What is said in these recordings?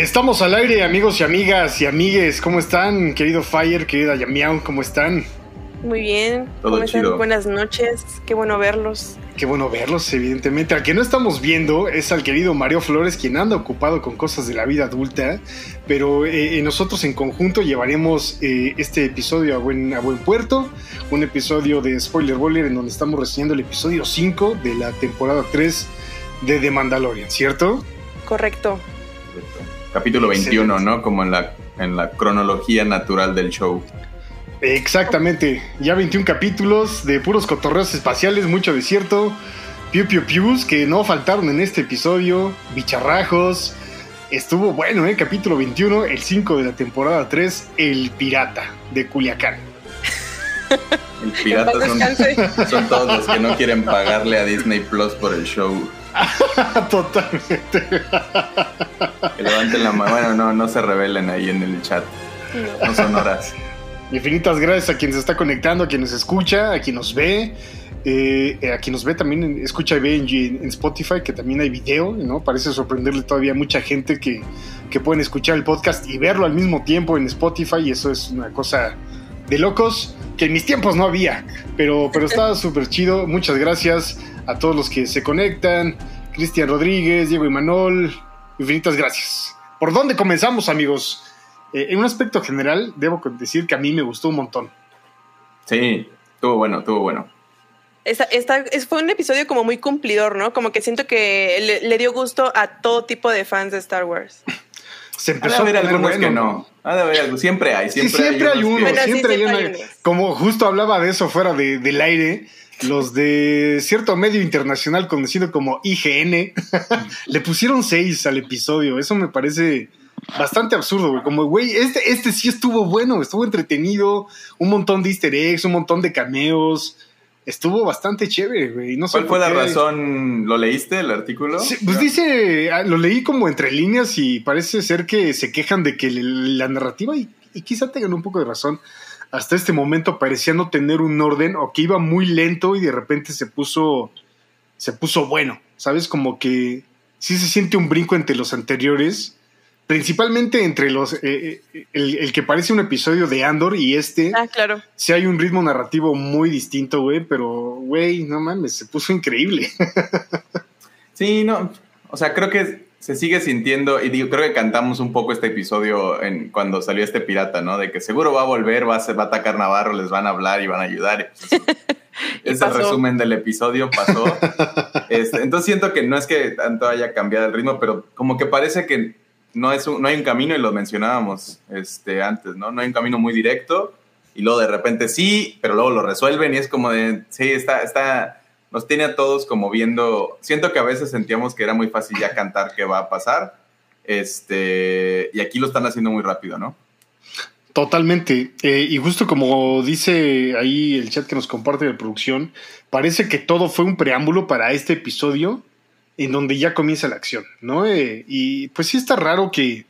Estamos al aire, amigos y amigas y amigues. ¿Cómo están? Querido Fire, querida Yamiao, ¿cómo están? Muy bien. Todo ¿Cómo están? chido. Buenas noches. Qué bueno verlos. Qué bueno verlos, evidentemente. Al que no estamos viendo es al querido Mario Flores, quien anda ocupado con cosas de la vida adulta, pero eh, eh, nosotros en conjunto llevaremos eh, este episodio a buen, a buen puerto, un episodio de Spoiler Bowler en donde estamos reseñando el episodio 5 de la temporada 3 de The Mandalorian, ¿cierto? Correcto. Capítulo 21, Excelente. ¿no? Como en la, en la cronología natural del show. Exactamente, ya 21 capítulos de puros cotorreos espaciales, mucho desierto, piu piu pius que no faltaron en este episodio, bicharrajos. Estuvo bueno, ¿eh? Capítulo 21, el 5 de la temporada 3, El Pirata de Culiacán. El pirata son todos los que no quieren pagarle a Disney Plus por el show. Totalmente. Que levanten la mano. Bueno, no, no se revelen ahí en el chat. No. No son horas. Infinitas gracias a quien se está conectando, a quien nos escucha, a quien nos ve. eh, a quien nos ve también, en- escucha y ve en, en Spotify, que también hay video, ¿no? Parece sorprenderle todavía a mucha gente que, que pueden escuchar el podcast y verlo al mismo tiempo en Spotify, y eso es una cosa de locos que en mis tiempos no había, pero, pero está súper chido. Muchas gracias a todos los que se conectan, Cristian Rodríguez, Diego Imanol, infinitas gracias. ¿Por dónde comenzamos, amigos? Eh, en un aspecto general, debo decir que a mí me gustó un montón. Sí, estuvo bueno, estuvo bueno. Esta, esta- es- fue un episodio como muy cumplidor, ¿no? Como que siento que le, le dio gusto a todo tipo de fans de Star Wars. Se empezó a poner algunos bueno, que no. Ha de haber algo. Siempre hay. Sí, Siempre, hay uno, que- Bueno, sí, siempre hay siempre uno. hay unos. Como justo hablaba de eso fuera de- del aire, los de cierto medio internacional conocido como IGN le pusieron seis al episodio. Eso me parece bastante absurdo, güey. Como, güey, este, este sí estuvo bueno, estuvo entretenido, un montón de easter eggs, un montón de cameos. Estuvo bastante chévere, güey. No ¿Cuál fue la razón? ¿Lo leíste el artículo? Sí, pues dice, ah, lo leí como entre líneas y parece ser que se quejan de que la narrativa, y, y quizá tengan un poco de razón, hasta este momento parecía no tener un orden o que iba muy lento y de repente se puso, se puso bueno, ¿sabes? Como que sí se siente un brinco entre los anteriores, principalmente entre los, eh, eh, el, el que parece un episodio de Andor y este, Ah, claro. sí hay un ritmo narrativo muy distinto, güey, pero, güey, no mames, se puso increíble. Sí, no. O sea, creo que se sigue sintiendo, y digo, creo que cantamos un poco este episodio en, cuando salió este pirata, ¿no? De que seguro va a volver, va a, ser- va a atacar Navarro, les van a hablar y van a ayudar. y pues resumen del episodio pasó. Este, entonces siento que no es que tanto haya cambiado el ritmo, pero como que parece que no, es un- no hay un camino, y lo mencionábamos este, antes, ¿no? No hay un camino muy directo, y luego de repente sí, pero luego lo resuelven y es como de, sí, está, está, nos tiene a todos como viendo, siento que a veces sentíamos que era muy fácil ya cantar qué va a pasar, este, y aquí lo están haciendo muy rápido, ¿no? Totalmente. Eh, y justo como dice ahí el chat que nos comparte de producción, parece que todo fue un preámbulo para este episodio en donde ya comienza la acción, ¿no? Eh, y pues sí está raro que,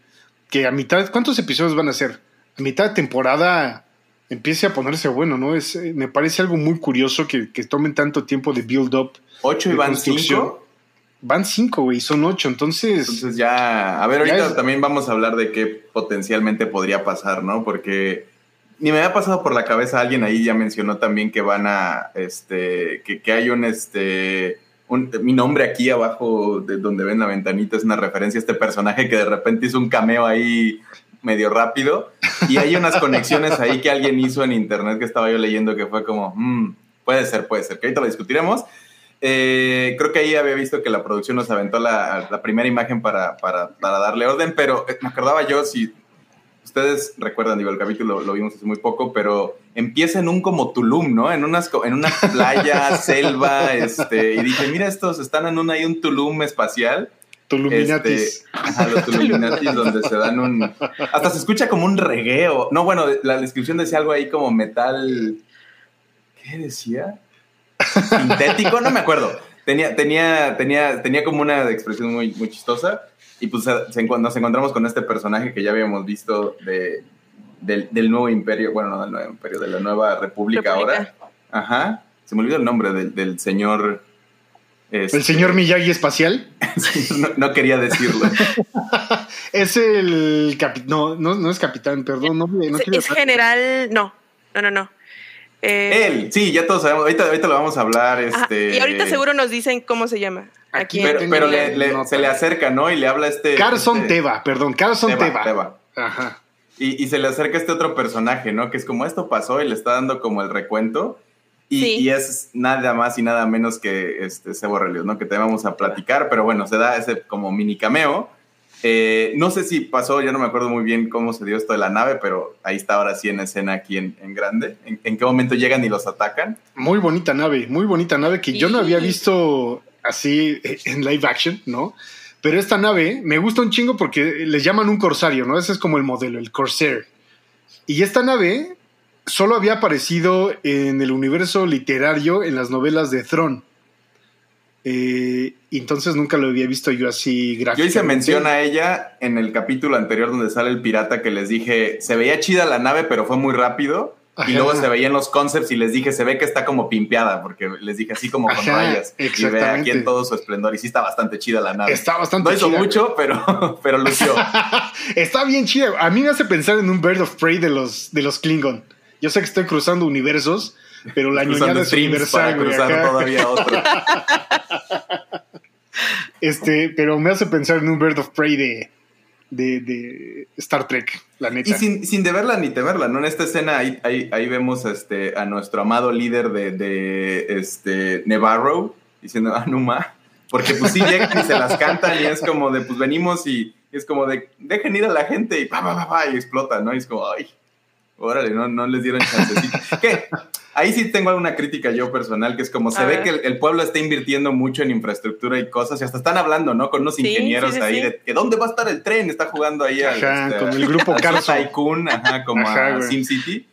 que a mitad, ¿cuántos episodios van a ser? A mitad de temporada empiece a ponerse bueno, ¿no? Es, eh, me parece algo muy curioso que, que tomen tanto tiempo de build up. Ocho y van cinco. Van cinco, güey, son ocho, entonces... Entonces ya, a ver, ahorita es- también vamos a hablar de qué potencialmente podría pasar, ¿no? Porque ni me había pasado por la cabeza, alguien ahí ya mencionó también que van a, este, que, que hay un, este, mi nombre aquí abajo de donde ven la ventanita es una referencia a este personaje que de repente hizo un cameo ahí medio rápido y hay unas conexiones ahí que alguien hizo en internet que estaba yo leyendo que fue como, "Mm, puede ser, puede ser, que ahorita lo discutiremos. Eh, creo que ahí había visto que la producción nos aventó la, la primera imagen para, para, para darle orden, pero eh, me acordaba yo, si ustedes recuerdan, digo, el capítulo lo vimos hace muy poco, pero empieza en un como Tulum, ¿no? En, unas, en una playa, selva, este, y dije, mira, estos están en un, ahí un Tulum espacial. Tuluminatis. Este, ajá, los Tuluminatis, donde se dan un... Hasta se escucha como un regueo. No, bueno, la descripción decía algo ahí como metal... ¿Qué decía? Sintético, no me acuerdo. Tenía, tenía, tenía, tenía como una expresión muy, muy chistosa. Y pues se- se nos encontramos con este personaje que ya habíamos visto de, del, del nuevo imperio, bueno, no del nuevo imperio, de la nueva república, República. ahora. Ajá. Se me olvidó el nombre del, del señor. este, El señor Miyagi espacial. no, no quería decirlo. Es el capitán. No, no, no es capitán, perdón. No, no Es, es general. No, no, no, no. Eh, Él, sí, ya todos sabemos. Ahorita, ahorita lo vamos a hablar. Este, Y ahorita seguro nos dicen cómo se llama. Aquí. Pero, pero le- le- se le acerca, ¿no? Y le habla este. Carson este- Teva, perdón, Carson Teva, Teva. Teva. Ajá. Y, y se le acerca este otro personaje, ¿no? Que es como esto pasó y le está dando como el recuento. Y, Sí. y es nada más y nada menos que este Sebo Relios, ¿no? Que te vamos a platicar, pero bueno, se da ese como mini cameo. Eh, no sé si pasó, yo no me acuerdo muy bien cómo se dio esto de la nave, pero ahí está ahora sí en escena aquí en, en grande. ¿En, en qué momento llegan y los atacan? Muy bonita nave, muy bonita nave que yo no había visto así en live action, ¿no? Pero esta nave me gusta un chingo porque les llaman un corsario, ¿no? Ese es como el modelo, el Corsair. Y esta nave solo había aparecido en el universo literario en las novelas de Throne. Eh, entonces nunca lo había visto yo así Yo gráficamente. hice mención a ella en el capítulo anterior donde sale el pirata que les dije, se veía chida la nave, pero fue muy rápido. Ajá. Y luego se veían los concepts y les dije, se ve que está como pimpeada, porque les dije así como con Ajá, rayas. Y ve aquí en todo su esplendor. Y sí está bastante chida la nave. Está bastante no hizo chida, mucho, pero, pero lució. Está bien chida. A mí me hace pensar en un Bird of Prey de los, de los Klingon. Yo sé que estoy cruzando universos, pero la ñoñada es para universal, güey, cruzar acá. todavía otro. Este, pero me hace pensar en un Bird of Prey de, de, de Star Trek, la neta. Y sin, sin deberla ni temerla, ¿no? En esta escena ahí, ahí, ahí vemos este, a nuestro amado líder de, de este, Nevarro diciendo Anuma, porque pues sí llegan y se las cantan y es como de, pues venimos y, es como de, dejen ir a la gente y pa, pa, pa, pa, y explota, ¿no? Y es como, ay, órale, no, no les dieron chancecito. ¿Qué? Ahí sí tengo alguna crítica yo personal, que es como se A ve ver. que el, el pueblo está invirtiendo mucho en infraestructura y cosas, y hasta están hablando, ¿no? Con unos Sí, ingenieros sí, sí, ahí sí. de que dónde va a estar el tren, está jugando ahí al, Ajá, este, con el grupo al Carso. Tycoon, ajá, como Ajá, a. SimCity.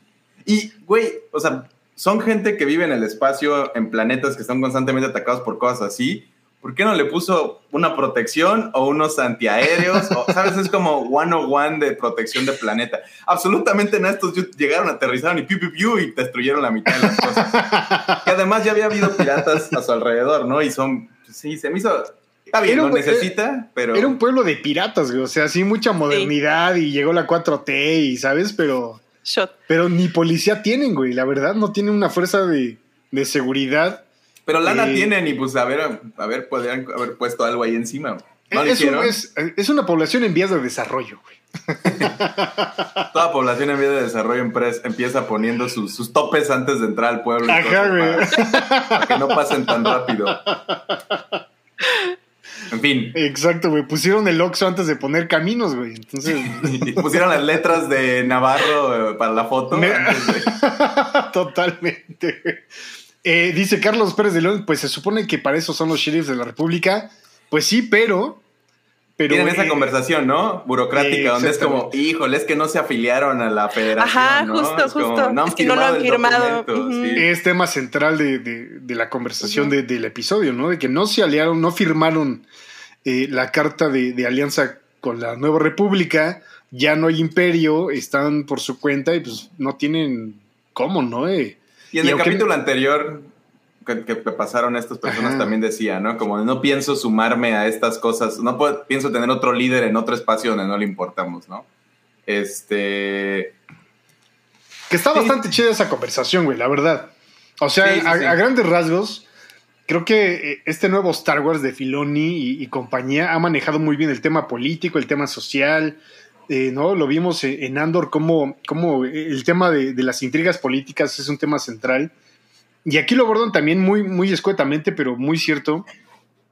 Y, güey, o sea, son gente que vive en el espacio, en planetas que están constantemente atacados por cosas así. ¿Por qué no le puso una protección o unos antiaéreos? O, ¿Sabes? Es como one on one de protección de planeta. Absolutamente no, estos llegaron, aterrizaron y piu, piu, piu, y destruyeron la mitad de las cosas. Que además ya había habido piratas a su alrededor, ¿no? Y son, pues sí, se me hizo... Está bien, lo un- necesita, pero... Era un pueblo de piratas, güey. O sea, sí, mucha modernidad y llegó la 4T y, ¿sabes? Pero, Shot. pero ni policía tienen, güey. La verdad, no tienen una fuerza de, de seguridad. Pero lana tienen y pues a ver, a ver, podrían haber puesto algo ahí encima. ¿No lo es, un- es- es una población en vías de desarrollo, güey. Toda población en vía de desarrollo empieza poniendo sus, sus topes antes de entrar al pueblo. Ajá, güey. Para, para que no pasen tan rápido. En fin, Exacto, güey. Pusieron el Oxxo antes de poner caminos, güey. Entonces, y pusieron las letras de Navarro eh, para la foto. Me- antes de- totalmente. güey. Eh, dice Carlos Pérez de León, pues se supone que para eso son los sheriffs de la República. Pues sí, pero... pero Tienen esa eh, conversación, ¿no? Burocrática, eh, donde es como, híjole, es que no se afiliaron a la federación. Ajá, ¿no? justo, Es como, justo. no han Es que no lo han firmado. documento, Ujú. sí. es tema central de, de- de la conversación de- del episodio, ¿no? De que no se aliaron, no firmaron eh, la carta de, de alianza con la nueva república, ya no hay imperio, están por su cuenta y pues no tienen cómo, ¿no? Eh, Y en Y el aunque- capítulo anterior que, que pasaron estas personas Ajá. también decía, ¿no? Como no pienso sumarme a estas cosas, no puedo- pienso tener otro líder en otro espacio donde no le importamos, ¿no? Este... que está Sí. bastante chida esa conversación, güey, la verdad. O sea, Sí, sí, a, grandes rasgos, creo que eh, este nuevo Star Wars de Filoni y, y compañía ha manejado muy bien el tema político, el tema social, eh, ¿no? Lo vimos en Andor, como, como el tema de, de las intrigas políticas es un tema central. Y aquí lo abordan también muy, muy escuetamente, pero muy cierto,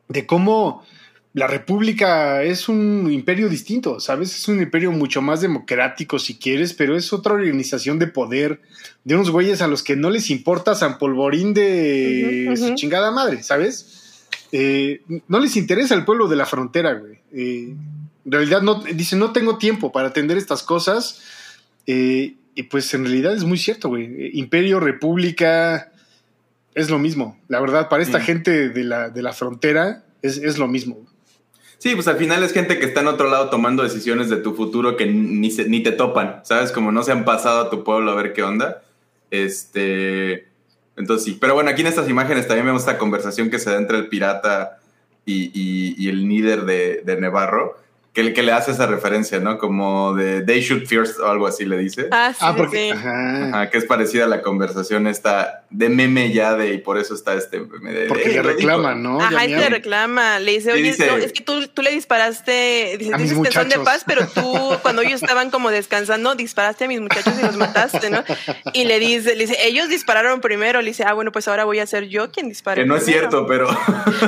de cómo la República es un imperio distinto, ¿sabes? Es un imperio mucho más democrático, si quieres, pero es otra organización de poder de unos güeyes a los que no les importa San Polvorín de su chingada madre, ¿sabes? Eh, no les interesa el pueblo de la frontera, güey. Eh, en realidad, no, dice, no tengo tiempo para atender estas cosas. Eh, y pues en realidad es muy cierto, güey. Eh, Imperio, república, es lo mismo. La verdad, para esta Sí. gente de la, de la frontera, es, es lo mismo. Sí, pues al final es gente que está en otro lado tomando decisiones de tu futuro que ni, se- ni te topan, ¿sabes? Como no se han pasado a tu pueblo a ver qué onda. Este. Entonces sí. Pero bueno, aquí en estas imágenes también vemos esta conversación que se da entre el pirata y, y- y el líder de, de Nevarro, que, le- que le hace esa referencia, ¿no? Como de They shoot first o algo así le dice. Ah, sí, Ah, sí, porque. sí. Ajá. Ajá, que es parecida a la conversación esta de meme ya de, y por eso está este meme de. Porque "Eh, le lo dijo". reclaman, ¿no? Ajá, y miau. le reclama, le dice, oye, dice- no, es que tú, tú le disparaste, dices que son de paz, pero tú, cuando ellos estaban como descansando, disparaste a mis muchachos y los mataste, ¿no? Y le dice, le dice, ellos dispararon primero, le dice, ah, bueno, pues ahora voy a ser yo quien dispare Que no es primero". cierto, pero.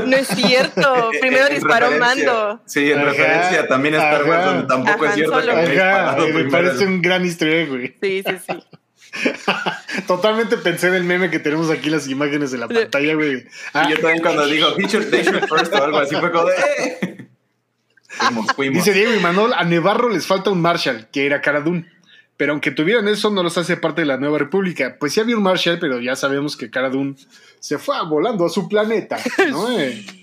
No es cierto, primero En disparó referencia- Mando. Sí, en Ajá, referencia también a Star Wars, donde tampoco es cierto que Ajá, me parece un gran easter güey. Sí, sí, sí. Totalmente pensé en el meme que tenemos aquí las imágenes de la pantalla, güey. Ah, Y yo también cuando digo, they should first o algo así, fue como de. "Eh". Fuimos, fuimos. dice Diego y Manuel, a Nevarro les falta un Marshall, que era Cara Dune. Pero aunque tuvieran eso, no los hace parte de la nueva república. Pues sí había un Marshall, pero ya sabemos que Cara Dune se fue volando a su planeta, ¿no?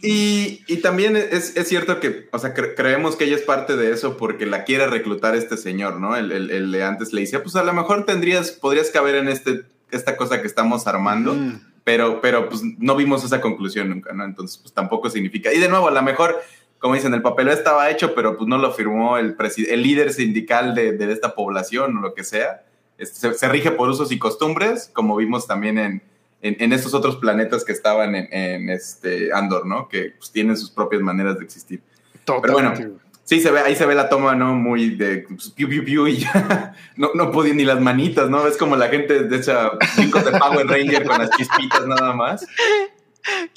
Y, y también es, es cierto que, o sea, cre- creemos que ella es parte de eso porque la quiere reclutar este señor, ¿no? El, el- el de antes le decía, pues a lo mejor tendrías, podrías caber en este, esta cosa que estamos armando, Mm. pero, pero pues no vimos esa conclusión nunca, ¿no? Entonces, pues tampoco significa. Y de nuevo, a lo mejor, como dicen, el papel estaba hecho, pero pues no lo firmó el, presi- el líder sindical de, de esta población o lo que sea. Este, se, se rige por usos y costumbres, como vimos también en, en, en estos otros planetas que estaban en, en este Andor, ¿no? Que pues, tienen sus propias maneras de existir. Totalmente, bueno. Sí, se ve, ahí se ve la toma, ¿no? Muy de pues, piu, piu, piu, y ya no, no podía ni las manitas, ¿no? Es como la gente de esa cinco de Power Ranger con las chispitas nada más.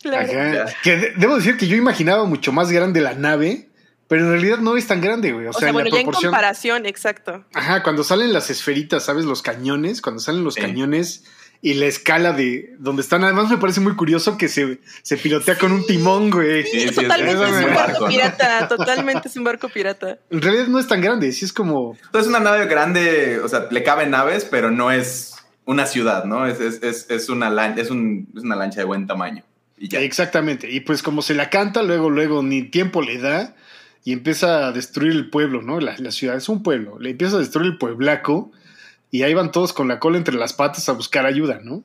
Claro. Que de- debo decir que yo imaginaba mucho más grande la nave, pero en realidad no es tan grande, güey. O, O sea, sea, bueno, la ya en proporción. comparación, exacto. Ajá, cuando salen las esferitas, ¿sabes? Los cañones, cuando salen los Sí. cañones y la escala de donde están. Además, me parece muy curioso que se, se pilotea con un timón, güey. Sí, totalmente es es, un barco, barco ¿no? pirata, totalmente es un barco pirata. En realidad no es tan grande, sí es como. Entonces, una nave grande, o sea, le caben naves, pero no es una ciudad, ¿no? Es, es, es, es una, lan- es, un- es una lancha de buen tamaño. Y ya. Exactamente. Y pues como se la canta, luego, luego ni tiempo le da y empieza a destruir el pueblo, ¿no? La, la ciudad es un pueblo. Le empieza a destruir el pueblaco y ahí van todos con la cola entre las patas a buscar ayuda, ¿no?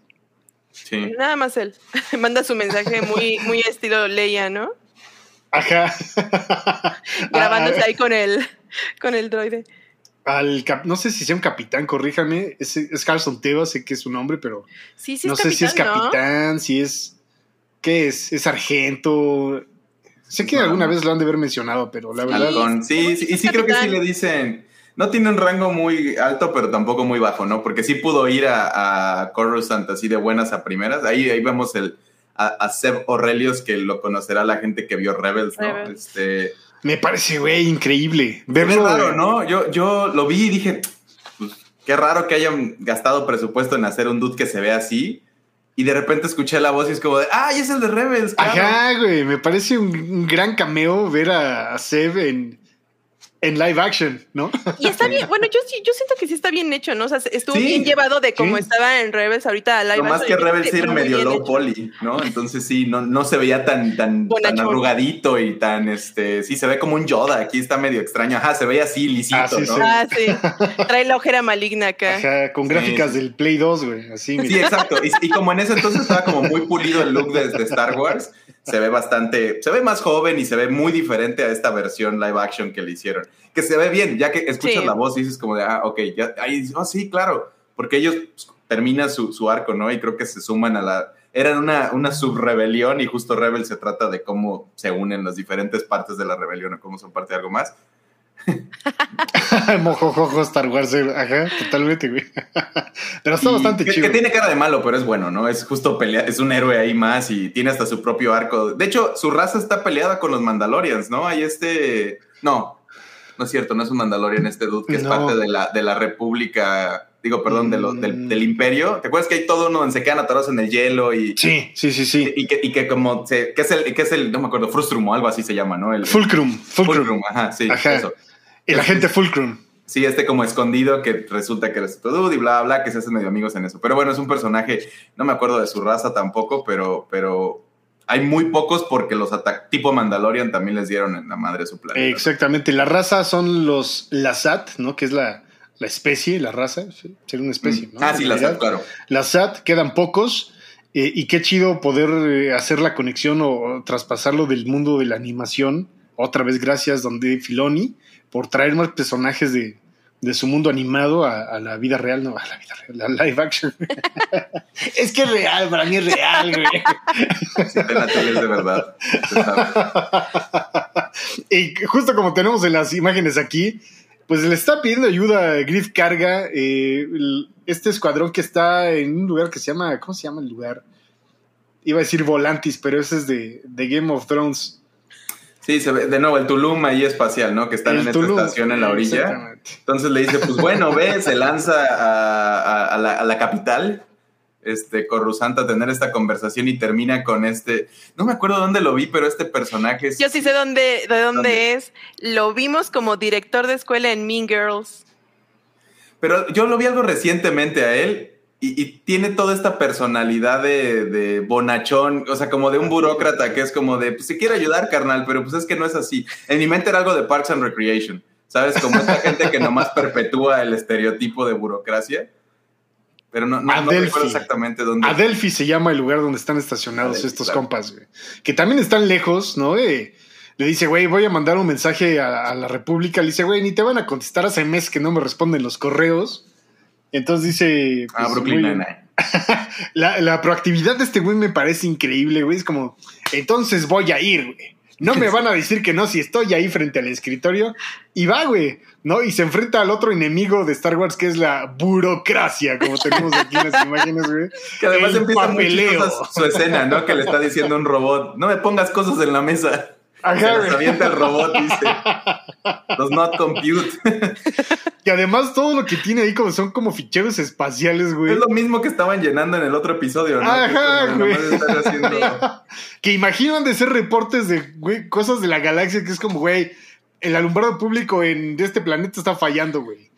Sí. Nada más él. Manda su mensaje muy, muy estilo Leia, ¿no? Ajá. Grabándose Ah, ahí con el, con el droide. al cap- no sé si sea un capitán, corríjame. Es, es Carlson Teva, sé que es su nombre, pero Sí, sí, no es sé si es capitán, si es. ¿Qué es? ¿Es sargento? Sé que No. alguna vez lo han de haber mencionado, pero la verdad. Halcón. Sí, sí, y sí creo que sí le dicen. No tiene un rango muy alto, pero tampoco muy bajo, ¿no? Porque sí pudo ir a, a Coruscant así de buenas a primeras. Ahí, ahí vemos el, a, a Seb Aurelius, que lo conocerá la gente que vio Rebels, ¿no? Rebels. Este, Me parece, güey, increíble. Verlo. raro, ¿no? Yo, yo lo vi y dije, pues, qué raro que hayan gastado presupuesto en hacer un dude que se vea así. Y de repente escuché la voz y es como de, ¡ay, es el de Rebels! claro". Ajá, güey, me parece un, un gran cameo ver a, a Seb en, en live action, ¿no? Y está bien, bueno, yo sí, yo siento que sí está bien hecho, ¿no? O sea, estuvo Sí, bien llevado de cómo sí. estaba en Rebels ahorita a live Lo más que Rebels era medio low hecho. poly, ¿no? Entonces sí, no, no se veía tan, tan, tan arrugadito y tan, este, sí, se ve como un Yoda, aquí está medio extraño. Ajá, se veía así, lisito, Ah, sí, ¿no? sí. Ah, sí. Trae la ojera maligna acá. Ajá, con Sí, gráficas sí. del Play 2, güey, así. Sí, mira. exacto. Y, y como en ese entonces estaba como muy pulido el look de, de Star Wars, se ve bastante, se ve más joven y se ve muy diferente a esta versión live action que le hicieron. Que se ve bien, ya que escuchas Sí. la voz y dices como de, ah, ok, ya, ahí oh, sí, claro, porque ellos pues, terminan su, su arco, ¿no? Y creo que se suman a la... Eran una, una subrebelión y justo Rebel se trata de cómo se unen las diferentes partes de la rebelión o cómo son parte de algo más. Mojojojo Star Wars, ajá, totalmente, güey. Pero está Y bastante que, chido. que tiene cara de malo, pero es bueno, ¿no? Es justo pelea, es un héroe ahí más y tiene hasta su propio arco. De hecho, su raza está peleada con los Mandalorians, ¿no? Hay este. No, no es cierto, no es un Mandalorian este dude que es parte de la, de la República. Digo, perdón, de lo- del, Mm. del Imperio. ¿Te acuerdas que hay todo uno donde se quedan atorados en el hielo y. Sí, sí, sí, sí. Y que, y que como se, que es el, que es el, no me acuerdo, Frustrum o algo así se llama, ¿no? El, Fulcrum, Fulcrum. Fulcrum, ajá, sí, Ajá. eso. El agente Fulcrum. Sí, este como escondido que resulta que eres tu dude y bla, bla, que se hacen medio amigos en eso. Pero bueno, es un personaje, no me acuerdo de su raza tampoco, pero, pero hay muy pocos porque los ataques tipo Mandalorian también les dieron en la madre su planeta. Exactamente, la raza son los Lazat, ¿no? Que es la, la especie, la raza, ¿sí? sería una especie, ¿no? Ah, sí, la realidad, claro. La SAT, quedan pocos. eh, y qué chido poder eh, hacer la conexión o, o traspasarlo del mundo de la animación. Otra vez, gracias, Don Dave Filoni, por traer más personajes de, de su mundo animado a, a la vida real, no, a la vida real, a live action. es que es real, para mí es real, güey. Sí, en la tele es de verdad. y justo como tenemos en las imágenes aquí, pues le está pidiendo ayuda a Griff Carga, eh, este escuadrón que está en un lugar que se llama, ¿cómo se llama el lugar? Iba a decir Volantis, pero ese es de, de Game of Thrones. Sí, se ve de nuevo el Tulum ahí espacial, ¿no? Que están El en Tulum. esta estación en la orilla. Exactamente. Entonces le dice, pues bueno, ve, se lanza a, a- a la, a la capital, este, Coruscant, a tener esta conversación y termina con este, no me acuerdo dónde lo vi, pero este personaje es... Yo sí sé dónde, de dónde, ¿Dónde? es. Lo vimos como director de escuela en Mean Girls. Pero yo lo vi algo recientemente a él y, y tiene toda esta personalidad de, de bonachón, o sea, como de un burócrata que es como de, pues si quiere ayudar, carnal, pero pues es que no es así. En mi mente era algo de Parks and Recreation, ¿sabes? Como esta gente que nomás perpetúa el estereotipo de burocracia. Pero no, no, no recuerdo exactamente dónde. Adelphi se llama el lugar donde están estacionados Adelphi, estos claro. compas, güey. Que también están lejos, ¿no? Eh, le dice, güey, voy a mandar un mensaje a, a la República. Le dice, güey, ni te van a contestar hace meses que no me responden los correos. Entonces dice. Ah, pues, Brooklyn muy- Nine-Nine. La, la proactividad de este güey me parece increíble, güey. Es como, entonces voy a ir, güey. No me van a decir que no si estoy ahí frente al escritorio. Y va, güey, ¿no? Y se enfrenta al otro enemigo de Star Wars que es la burocracia, como tenemos aquí en las imágenes, güey. Que además El empieza papeleo. su escena, ¿no? Que le está diciendo un robot, no me pongas cosas en la mesa. Ajá, Se avienta el robot, dice. Does not compute. Y además todo lo que tiene ahí como son como ficheros espaciales, güey. Es lo mismo que estaban llenando en el otro episodio, ¿no? Ajá, Que güey. haciendo- Que imaginan de ser reportes de güey, cosas de la galaxia, que es como, güey, el alumbrado público en de este planeta está fallando, güey.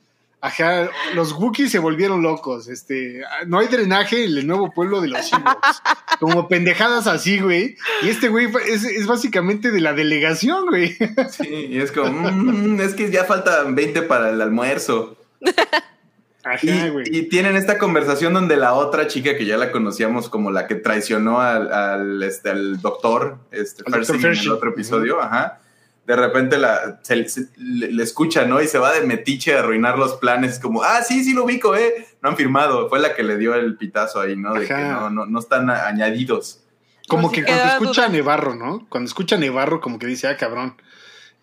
Ajá, los Wookiees se volvieron locos. Este, no hay drenaje en el nuevo pueblo de los Ewoks. Como pendejadas así, güey. Y este güey es, es básicamente de la delegación, güey. Sí, y es como, "Mm, es que ya faltan 20 para el almuerzo. Y, Ajá, güey. y tienen esta conversación donde la otra chica que ya la conocíamos como la que traicionó al, al, este, al doctor, este, Percy en el otro episodio, ajá. De repente la, se- se- le, le escucha, ¿no? Y se va de metiche a arruinar los planes, como, ah, sí, sí lo ubico, ¿eh? No han firmado. Fue la que le dio el pitazo ahí, ¿no? De Ajá. que no, no, no están a- añadidos. Como que cuando escucha a. Nevarro, ¿no? Cuando escucha a Nevarro, como que dice, ah, cabrón.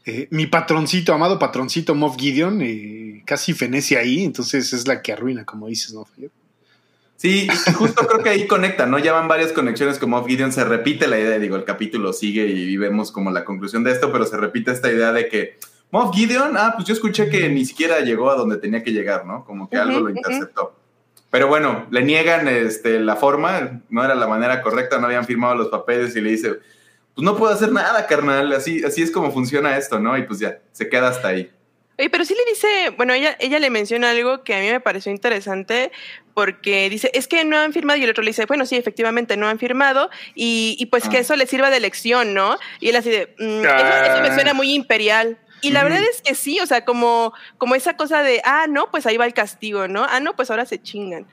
eh, mi patroncito, amado patroncito Moff Gideon, eh, casi fenece ahí, entonces es la que arruina, como dices, ¿no? Sí, justo creo que ahí conecta, ¿no? Ya van varias conexiones como Moff Gideon, se repite la idea, digo, el capítulo sigue y vemos como la conclusión de esto, pero se repite esta idea de que Moff Gideon, ah, pues yo escuché que ni siquiera llegó a donde tenía que llegar, ¿no? Como que algo lo interceptó. Pero bueno, le niegan este, la forma, no era la manera correcta, no habían firmado los papeles y le dice, pues no puedo hacer nada, carnal, así, así es como funciona esto, ¿no? Y pues ya, se queda hasta ahí. Oye, pero sí le dice, bueno, ella, ella le menciona algo que a mí me pareció interesante porque dice, es que no han firmado y el otro le dice, bueno, sí, efectivamente no han firmado y, y pues que Ah. eso le sirva de lección, ¿no? Y él así de, "Mm, eso, eso me suena muy imperial. Y la verdad es que sí, o sea, como, como esa cosa de, ah, no, pues ahí va el castigo, ¿no? Ah, no, pues ahora se chingan.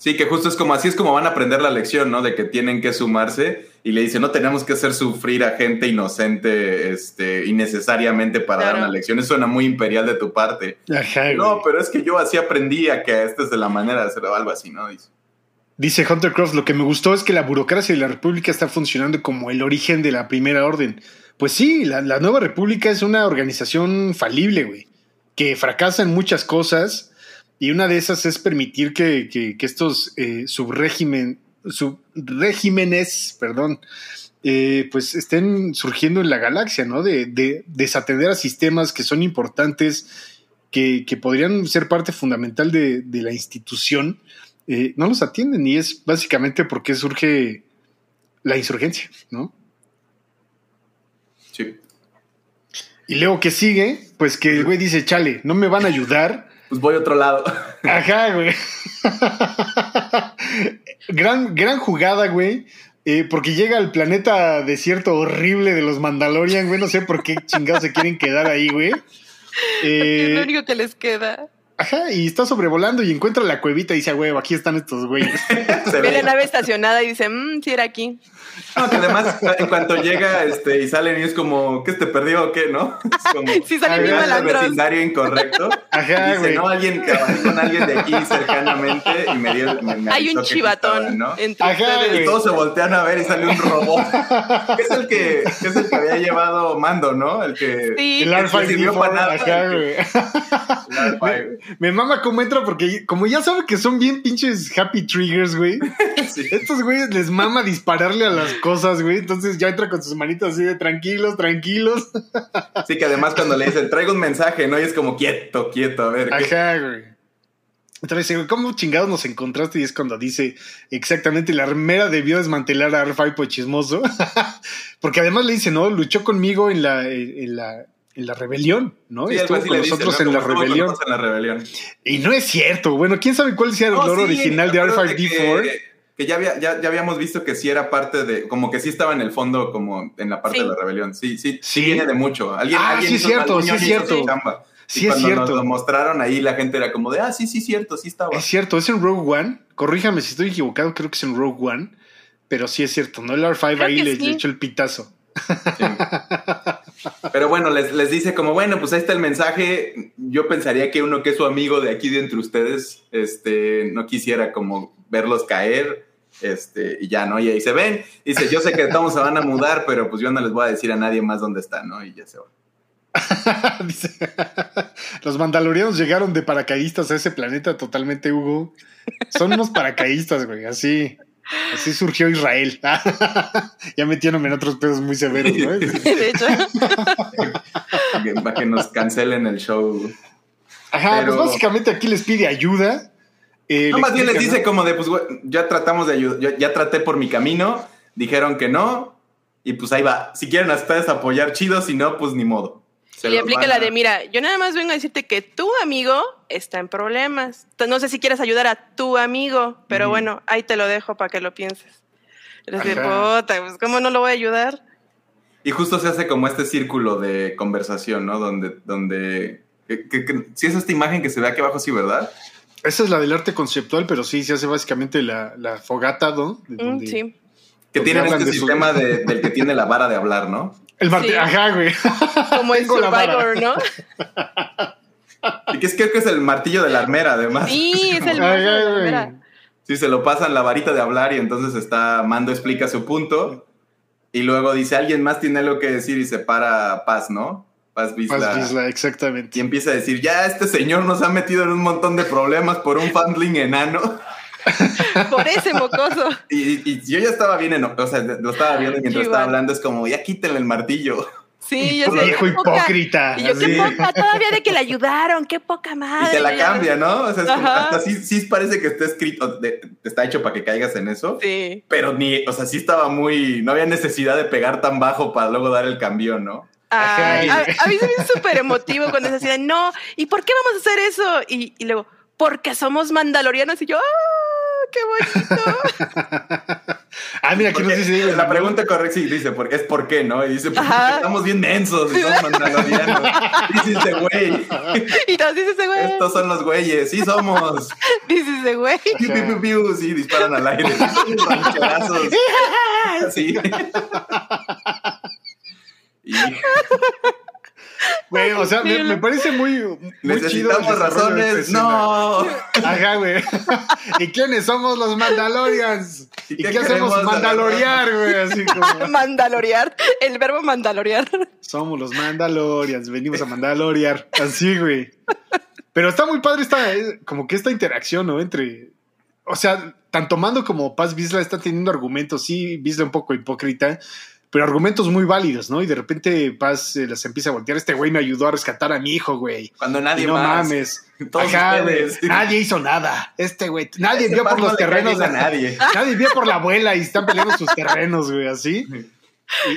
Sí, que justo es como así es como van a aprender la lección, ¿no? De que tienen que sumarse y le dice, no tenemos que hacer sufrir a gente inocente, este, innecesariamente para dar una lección. Eso suena muy imperial de tu parte. Ajá, No, pero es que yo así aprendí a que esta es de la manera de hacerlo, algo así, ¿no? Dice. Dice Hunter Cross, lo que me gustó es que la burocracia de la República está funcionando como el origen de la primera orden. Pues sí, la, la nueva República es una organización falible, güey, que fracasa en muchas cosas y una de esas es permitir que, que- que estos eh, subregímenes, perdón, eh, pues estén surgiendo en la galaxia, ¿no? De, de desatender a sistemas que son importantes, que, que podrían ser parte fundamental de, de la institución, eh, no los atienden y es básicamente porque surge la insurgencia, ¿no? Sí. Y luego que sigue, pues que el güey dice, chale, no me van a ayudar. Pues voy a otro lado. Ajá, güey. gran, gran jugada, güey, eh, porque llega al planeta desierto horrible de los Mandalorian, güey. No sé por qué chingados se quieren quedar ahí, güey. es lo Eh, único que les queda. ajá, y está sobrevolando y encuentra la cuevita y dice, güey, aquí están estos güeyes. Ve la ve. nave estacionada y dice, mmm, sí era aquí. No, que además, en cuanto llega este, y salen y es como, ¿qué te perdió o qué, no? Es como, Sí salen bien Ah, "Ah, el malandros. vecindario incorrecto. Ajá, Dice, güey. no, alguien que hablé con alguien de aquí cercanamente y me dio. me- me Hay un chivatón ¿no? entre Ajá, ustedes. güey. Y todos se voltean a ver y sale un robot. que es el que, que es el que había llevado mando, ¿no? El que. Sí, El que sirvió para nada. ajá, güey. R5. Me mama cómo entra porque como ya sabe que son bien pinches happy triggers, güey. Sí. Estos güeyes les mama dispararle a las cosas, güey. Entonces ya entra con sus manitos así de tranquilos, tranquilos. Sí, que además cuando le dicen, traigo un mensaje, ¿no? Y es como, quieto, quieto, a ver. ¿qué? Ajá, güey. Entonces güey, ¿cómo chingados nos encontraste? Y es cuando dice exactamente, la armera debió desmantelar a R5 por chismoso. Porque además le dice, no, luchó conmigo en la, en la, en la rebelión, ¿no? Sí, Estuvo con dice, nosotros ¿no? en la rebelión. nosotros en la rebelión. Y no es cierto. Bueno, quién sabe cuál sea el lore sí, original de acuérdate R5D4. Que, ya, había, ya, ya habíamos visto que sí era parte de, como que sí estaba en el fondo, como en la parte Sí. de la rebelión. Sí, sí, sí, Sí. viene de mucho. Alguien, Ah, alguien sí es hizo- cierto, alguien sí es hizo cierto. chamba. Sí y es cuando cierto. nos lo mostraron ahí, la gente era como de, ah, sí, sí, cierto, sí estaba. Es cierto, es en Rogue One. Corríjame si estoy equivocado, creo que es en Rogue One. Pero sí es cierto, ¿no? El R5 Creo ahí que le, sí. le echó el pitazo. Sí. Pero bueno, les, les dice como, bueno, pues ahí está el mensaje. Yo pensaría que uno que es su amigo de aquí de entre ustedes, este, no quisiera como verlos caer, este, y ya, ¿no? Y ahí se ven. Dice, yo sé que todos se van a mudar, pero pues yo no les voy a decir a nadie más dónde están, ¿no? Y ya se va. Dice, Los mandalorianos llegaron de paracaidistas a ese planeta totalmente, Hugo. Son unos paracaidistas, güey. Así, así surgió Israel. ya metiéndome en otros pedos muy severos, ¿no? de hecho. Para que nos cancelen el show. Ajá, Pero- pues básicamente aquí les pide ayuda. Eh, No, le más bien les dice como de, pues, güey, ya tratamos de ayudar, ya traté por mi camino, dijeron que no, y pues ahí va. Si quieren a ustedes apoyar, chido, si no, pues ni modo. Se le los aplica la de, mira, yo nada más vengo a decirte que tu amigo está en problemas. Entonces, No sé si quieres ayudar a tu amigo, pero bueno, ahí te lo dejo para que lo pienses. Y les puta, pues ¿cómo no lo voy a ayudar? Y justo se hace como este círculo de conversación, ¿no? Donde, donde, que, que- que- si es esta imagen que se ve aquí abajo, sí, ¿verdad? Esa es la del arte conceptual, pero sí, se hace básicamente la, la fogata, ¿no? Mm, sí. Que tienen este de su- sistema de- del que tiene la vara de hablar, ¿no? El Sí. Ajá, güey. Como el Tengo la vara. Survivor, ¿no? Y que es creo que es el martillo de la armera, además. Sí, es el mazo de la güey. mera. Sí, se lo pasan la varita de hablar y entonces está, Mando explica su punto y luego dice, alguien más tiene algo que decir y se para Paz, ¿no? Paz Vizla. Paz Vizla, exactamente. Y empieza a decir, ya este señor nos ha metido en un montón de problemas por un fandling enano. Por ese mocoso. Y, y yo ya estaba bien enojado, o sea, lo estaba viendo mientras Igual. estaba hablando, es como, ya quítenle el martillo. Sí, yo sé. Viejo hipócrita. Y yo, qué poca, todavía de que le ayudaron, qué poca madre. Y te la cambia, ¿no? O sea, es como, hasta sí, sí parece que está escrito, de- está hecho para que caigas en eso. Sí. Pero ni, o sea, sí estaba muy, no había necesidad de pegar tan bajo para luego dar el cambio, ¿no? Ay, a, a mí se me hizo súper emotivo cuando se decía, no, ¿y por qué vamos a hacer eso? Y, y luego, porque somos mandalorianos. Y yo, ¡ah, qué bonito! Ah, mira, aquí nos dice. la pregunta correcta sí dice, porque es por qué, ¿no? Y dice, porque estamos bien mensos y somos mandalorianos. Dice este güey, Y todos dice ese güey, estos son los güeyes, sí somos. dice ese güey. Piu, piu, piu, piu, sí, disparan al aire. Rancherazos. Sí. Y Güey, o sea, me, me parece muy, chido. necesitamos esta razones. No. Ajá, güey. ¿Y quiénes somos los Mandalorians? ¿Y ¿Y, qué hacemos? Mandalorear, güey. Así como. Mandalorear, el verbo mandalorear. Somos los Mandalorians, venimos a Mandalorear. Así, güey. Pero está muy padre esta, eh, como que esta interacción, ¿no? Entre. O sea, tanto Mando como Paz Vizla están teniendo argumentos, sí, Vizla un poco hipócrita, pero argumentos muy válidos, ¿no? Y de repente Paz eh, las empieza a voltear. Este güey me ayudó a rescatar a mi hijo, güey. Cuando nadie Y no más. mames. Todos Ajá. Nadie hizo nada. Este güey, nadie Ese vio por los terrenos. a nadie. Nadie vio por la abuela y están peleando sus terrenos, güey, así.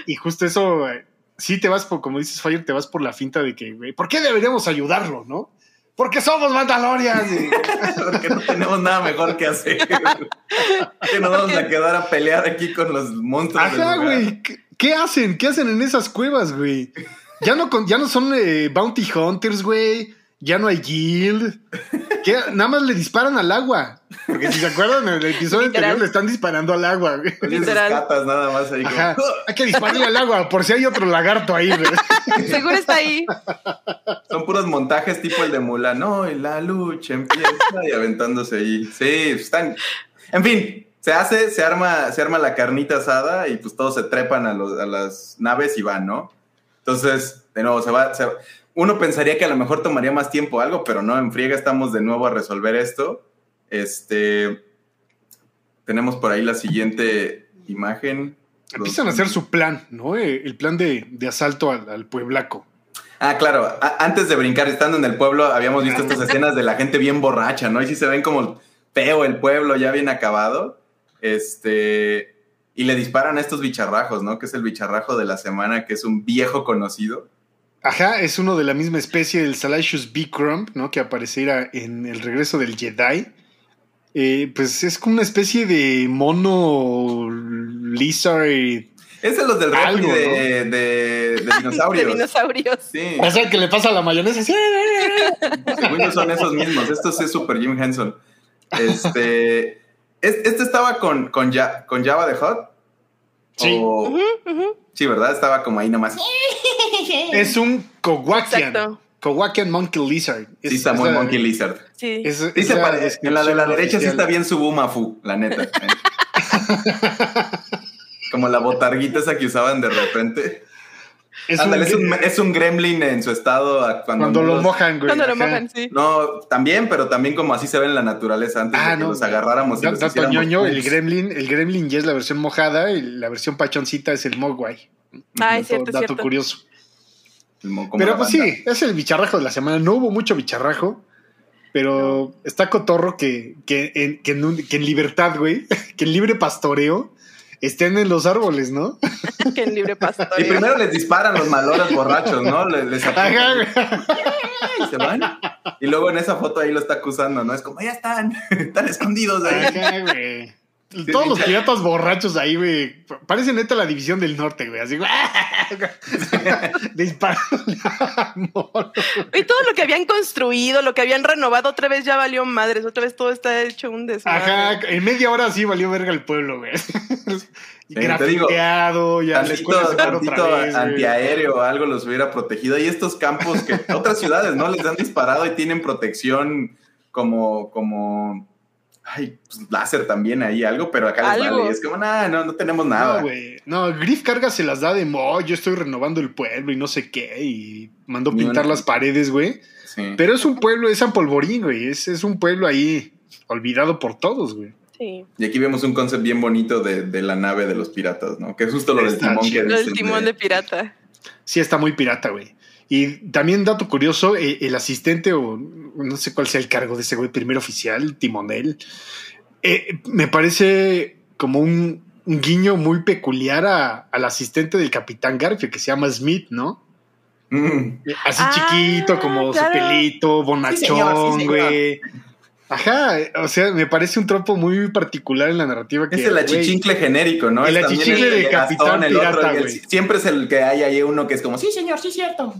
Y, y justo eso, eh, sí te vas por, como dices, Fire, te vas por la finta de que, güey, ¿por qué deberíamos ayudarlo, no? Porque somos Mandalorians. Y- Porque no tenemos nada mejor que hacer. que nos vamos a quedar a pelear aquí con los monstruos. Ajá, güey. ¿Qué, hacen? ¿Qué hacen en esas cuevas, güey? Ya no, con- ya no son eh, bounty hunters, güey. Ya no hay guild. ¿Qué? Nada más le disparan al agua. Porque si se acuerdan, en el episodio Literal. anterior le están disparando al agua, güey. Oye, sus Literal. catas nada más ahí. como- Ajá. Hay que dispararle al agua por si hay otro lagarto ahí, güey. Seguro está ahí. Son puros montajes tipo el de Mulan. No, y la lucha empieza y aventándose ahí. Sí, están. En fin, se hace, se arma, se arma la carnita asada y pues todos se trepan a, los- a las naves y van, ¿no? Entonces, de nuevo, se va, se va- Uno pensaría que a lo mejor tomaría más tiempo algo, pero no, en friega estamos de nuevo a resolver esto. Este. Tenemos por ahí la siguiente imagen. Empiezan a hacer su plan, ¿no? Eh, El plan de, de asalto al, al pueblaco. Ah, claro. A- antes de brincar, estando en el pueblo, habíamos visto estas escenas de la gente bien borracha, ¿no? Y sí se ven como feo el pueblo, ya bien acabado. Este. Y le disparan a estos bicharrajos, ¿no? Que es el bicharrajo de la semana, que es un viejo conocido. Ajá, es uno de la misma especie del Salacious B. Crump, ¿no? Que apareciera en el regreso del Jedi. Eh, pues es como una especie de mono lizard. Es de los del Algo, de, de- de dinosaurios. De dinosaurios. Sí, O sea, que le pasa la mayonesa. Sí. según yo son esos mismos. Esto es Super Jim Henson. Este. Es- Este estaba con, con, Ja- con Java de Hot. Sí. O- sí, ¿verdad? Estaba como ahí nomás. Es un Kowakian. Exacto. Kowakian Monkey Lizard. Es- Sí, está es muy la- Monkey Lizard. Sí. es- Sí es se la en la de la derecha sí está bien su Bumafu, la neta. Como la botarguita esa que usaban de repente. Es Ándale, un- es, un, es un gremlin en su estado a- cuando, cuando lo los- mojan, güey. Cuando lo mojan, sí. No, también, pero también como así se ve en la naturaleza antes Ah, de que no. los agarráramos y los ñoño, el gremlin, el gremlin ya es la versión mojada y la versión pachoncita es el mogwai. Ah, es Dato- cierto, es dato cierto. curioso. Pero pues banda. sí, es el bicharrajo de la semana. No hubo mucho bicharrajo, pero está cotorro que, que, en, que, en un- que en libertad, güey, que en libre pastoreo estén en los árboles, ¿no? Que en libre pastoreo. Y primero les disparan los maloras borrachos, ¿no? Les, les apuntan y se van. Y luego en esa foto ahí lo está acusando, ¿no? Es como, ya están, están escondidos ahí. Ajá, güey. Todos los piratas borrachos ahí, güey. Parece neta la división del norte, güey. Así, güey. Disparando. Y todo lo que habían construido, lo que habían renovado, otra vez ya valió madres. Otra vez todo está hecho un desmadre. Ajá, en media hora sí valió verga el pueblo, güey. Y te digo, grafiteado, ya la Tantito, otra vez. antiaéreo o algo los hubiera protegido. Y estos campos que otras ciudades, ¿no? Les han disparado y tienen protección como, como, ay, pues láser también ahí, algo, pero acá les Algo. vale. Es como, nah, no, no tenemos nada. No, güey. No, Griff Carga se las da de mo, yo estoy renovando el pueblo y no sé qué. Y mandó Ni pintar una- las paredes, güey. Sí. Pero es un pueblo, es San Polvorín, güey. Es, es un pueblo ahí olvidado por todos, güey. Sí. Y aquí vemos un concepto bien bonito de, de la nave de los piratas, ¿no? Que es justo lo del timón que. Lo del timón de pirata. Sí, está muy pirata, güey. Y también, dato curioso, eh, el asistente, o no sé cuál sea el cargo de ese güey, primer oficial, timonel, eh, me parece como un, un guiño muy peculiar a- al asistente del capitán Garfield, que se llama Smith, ¿no? Mm. Así Ah, chiquito, como claro. su pelito, bonachón, Sí, señor, sí, señor. güey. Ajá, o sea, me parece un tropo muy particular en la narrativa. Que, Es el achichincle genérico, ¿no? El achichincle de Capitán Pirata, güey. siempre es el que hay ahí uno que es como, sí, señor, sí, cierto.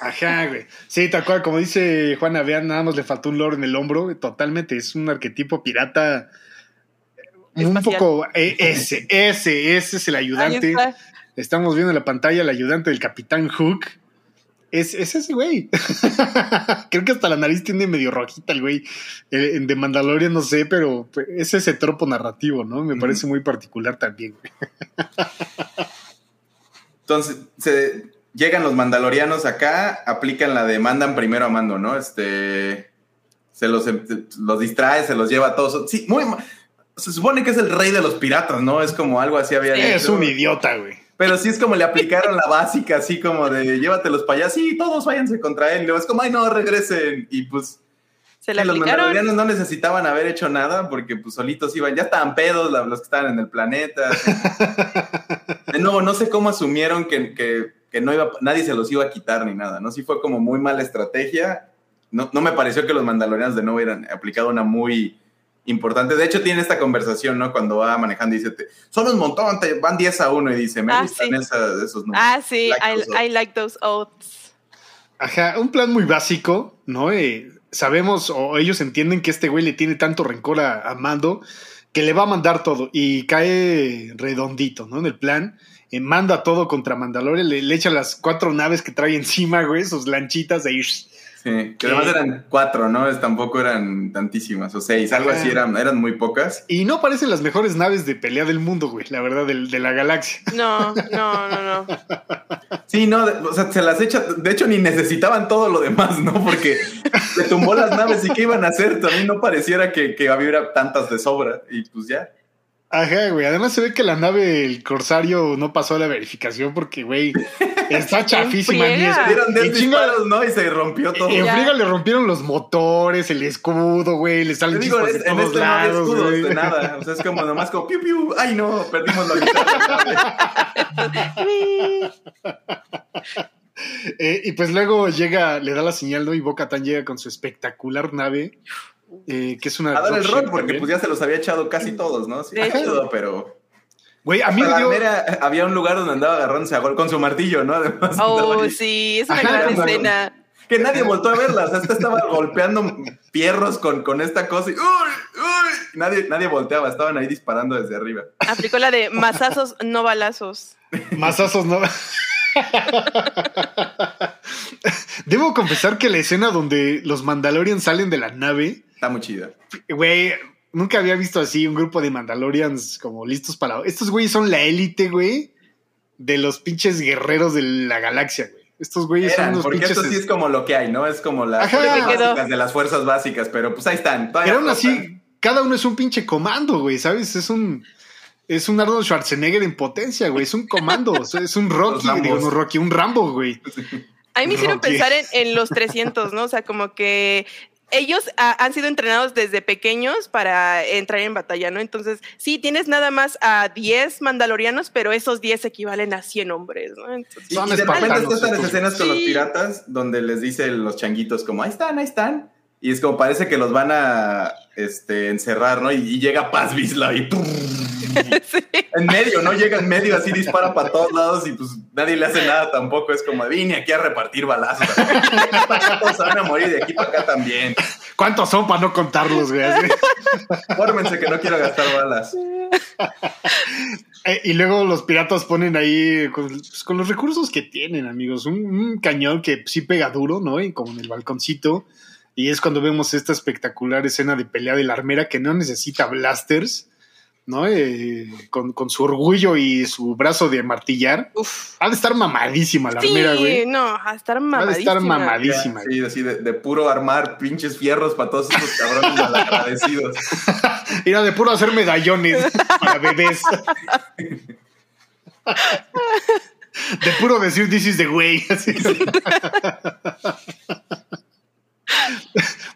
Ajá, güey. Sí, tal cual, como dice Juana, vean, nada más le faltó un loro en el hombro. Totalmente, es un arquetipo pirata. Un Espacial. poco. eh, ese, ese, ese es el ayudante. Estamos viendo en la pantalla el ayudante del Capitán Hook. Es, es ese güey. Creo que hasta la nariz tiene medio rojita el güey. Eh, de Mandalorian no sé, pero es ese tropo narrativo, ¿no? Me parece muy particular también, güey. Entonces, se, llegan los mandalorianos acá, aplican la de mandan primero a mando, ¿no? Este. Se los, los distrae, se los lleva a todos. Sí, muy. Se supone que es el rey de los piratas, ¿no? Es como algo así había Sí. Es un idiota, güey. Pero sí es como le aplicaron la básica, así como de llévatelos para allá, sí, todos váyanse contra él. Y luego es como, ay, no, regresen. Y pues Se le los mandalorianos no necesitaban haber hecho nada porque pues solitos iban, ya estaban pedos la- los que estaban en el planeta. De nuevo, no sé cómo asumieron que, que- que no iba, nadie se los iba a quitar ni nada, ¿no? Sí fue como muy mala estrategia no, no me pareció que los mandalorianos de nuevo hubieran aplicado una muy importante. De hecho, tiene esta conversación, ¿no? Cuando va manejando y dice, te- son un montón, te- van 10 a 1 y dice, me Ah, gustan sí. esas- esos números. Ah, sí, Like I, like those oaths. Ajá, un plan muy básico, ¿no? Eh, sabemos o ellos entienden que este güey le tiene tanto rencor a, a Mando que le va a mandar todo y cae redondito, ¿no? En el plan, eh, manda todo contra Mandalorian, le, le echa las cuatro naves que trae encima, güey, sus lanchitas de Sí, que además eran cuatro, ¿no? Es, tampoco eran tantísimas, o seis, algo así, eran, eran muy pocas. Y no parecen las mejores naves de pelea del mundo, güey, la verdad, del- de, la galaxia. No, no, no, no. Sí, no, de- o sea, se las echa, de hecho ni necesitaban todo lo demás, ¿no? Porque le tumbó las naves y qué iban a hacer, también no pareciera que, que hubiera tantas de sobra y pues ya. Ajá, güey. Además se ve que la nave, el Corsario, no pasó la verificación porque, güey, está chafísima. En. Dieron 10 en chinga- disparos, ¿no? Y se rompió todo. En friega le rompieron los motores, el escudo, güey, le salen digo, es- de en todos este no había lados, escudos güey. de nada. O sea, es como nomás como piu piu. Ay, no, perdimos la mitad. Eh, y pues luego llega, le da la señal, ¿no? Y Boca Tan llega con su espectacular nave, eh, que es una. A dar el rol, porque también. pues ya se los había echado casi todos, ¿no? Sí, De hecho. pero. Güey, a mí me dio. había un lugar donde andaba agarrándose a gol con su martillo, ¿no? Además. Oh, ahí. sí, es una Ajá, gran escena. Que nadie voltó a verla. O sea, esta estaba golpeando fierros con, con esta cosa y. ¡Uy! ¡Uy! Nadie, nadie volteaba, estaban ahí disparando desde arriba. Aplicó la de mazazos, no balazos. Mazazos, ¿no? Debo confesar que la escena donde los Mandalorians salen de la nave, Está muy chida. güey, nunca había visto así un grupo de Mandalorians como listos para. Estos güeyes son la élite, güey, de los pinches guerreros de la galaxia, güey. Estos güeyes son Eran, unos porque pinches. esto sí es como lo que hay, ¿no? Es como las básicas de las fuerzas básicas, pero pues ahí están. Pero aún así, cada uno es un pinche comando, güey, ¿sabes? Es un. Es un Arnold Schwarzenegger en potencia, güey. Es un comando. es un Rocky, digo, no Rocky, un Rambo, güey. A mí me hicieron Rocky. pensar en, en los 300, ¿no? O sea, como que ellos han sido entrenados desde pequeños para entrar en batalla, ¿no? Entonces, sí, tienes nada más a 10 mandalorianos, pero esos 10 equivalen a 100 hombres, ¿no? Entonces, Y, de repente están estas estos. escenas con los piratas donde les dicen los changuitos como, ahí están, ahí están. Y es como parece que los van a este, encerrar, ¿no? Y, y llega Paz Vizsla y ¡pum! sí. en medio, ¿no? Llega en medio, así dispara para todos lados y pues nadie le hace nada tampoco. Es como, vine aquí a repartir balazos. Todos se van a morir, de aquí para acá también. ¿Cuántos son para no contarlos, güey? Fórmense que no quiero gastar balas. Eh, y luego los piratas ponen ahí con, pues, con los recursos que tienen, amigos. Un, un cañón que sí pega duro, ¿no? Y como en el balconcito. Y es cuando vemos esta espectacular escena de pelea de la armera que no necesita blasters, ¿no? Eh, con, con su orgullo y su brazo de martillar. Uf. Ha de estar mamadísima la armera, Sí, güey. no, a estar Ha de mamadísima. estar mamadísima. Sí, así de, de puro armar pinches fierros para todos esos cabrones malagradecidos. Era de puro hacer medallones para bebés. De puro decir this is the way. así.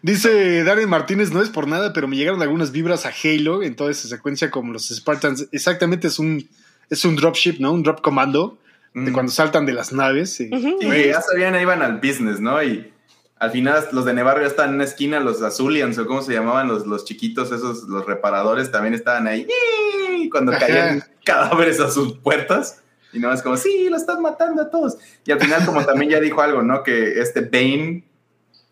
Dice Darren Martínez, no es por nada, pero me llegaron algunas vibras a Halo en toda esa secuencia como los Spartans. Exactamente es un, es un dropship, ¿no? Un drop comando de Mm. cuando saltan de las naves. y- ya sabían, iban al business, ¿no? Y al final los de Nevarro ya estaban en una esquina, los Azulians o cómo se llamaban, los, los chiquitos, esos, los reparadores también estaban ahí. ¡Yee! Cuando Ajá. caían cadáveres a sus puertas. Y no es como, sí, lo están matando a todos. Y al final, como también ya dijo algo, ¿no? Que este Bane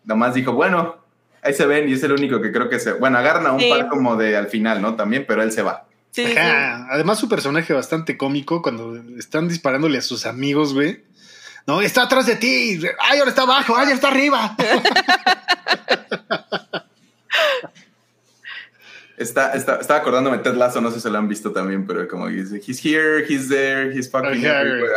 nomás dijo, bueno, ahí se ven y es el único que creo que se... Bueno, agarran a un Sí. par como de al final, ¿no? También, pero él se va. Sí, sí. Además, su personaje bastante cómico cuando están disparándole a sus amigos, güey. No, está atrás de ti. Ay, ahora está abajo. Ay, ahora está arriba. Está, está, estaba acordándome Ted Lasso, no sé si lo han visto también, pero como dice, he's here, he's there, he's fucking.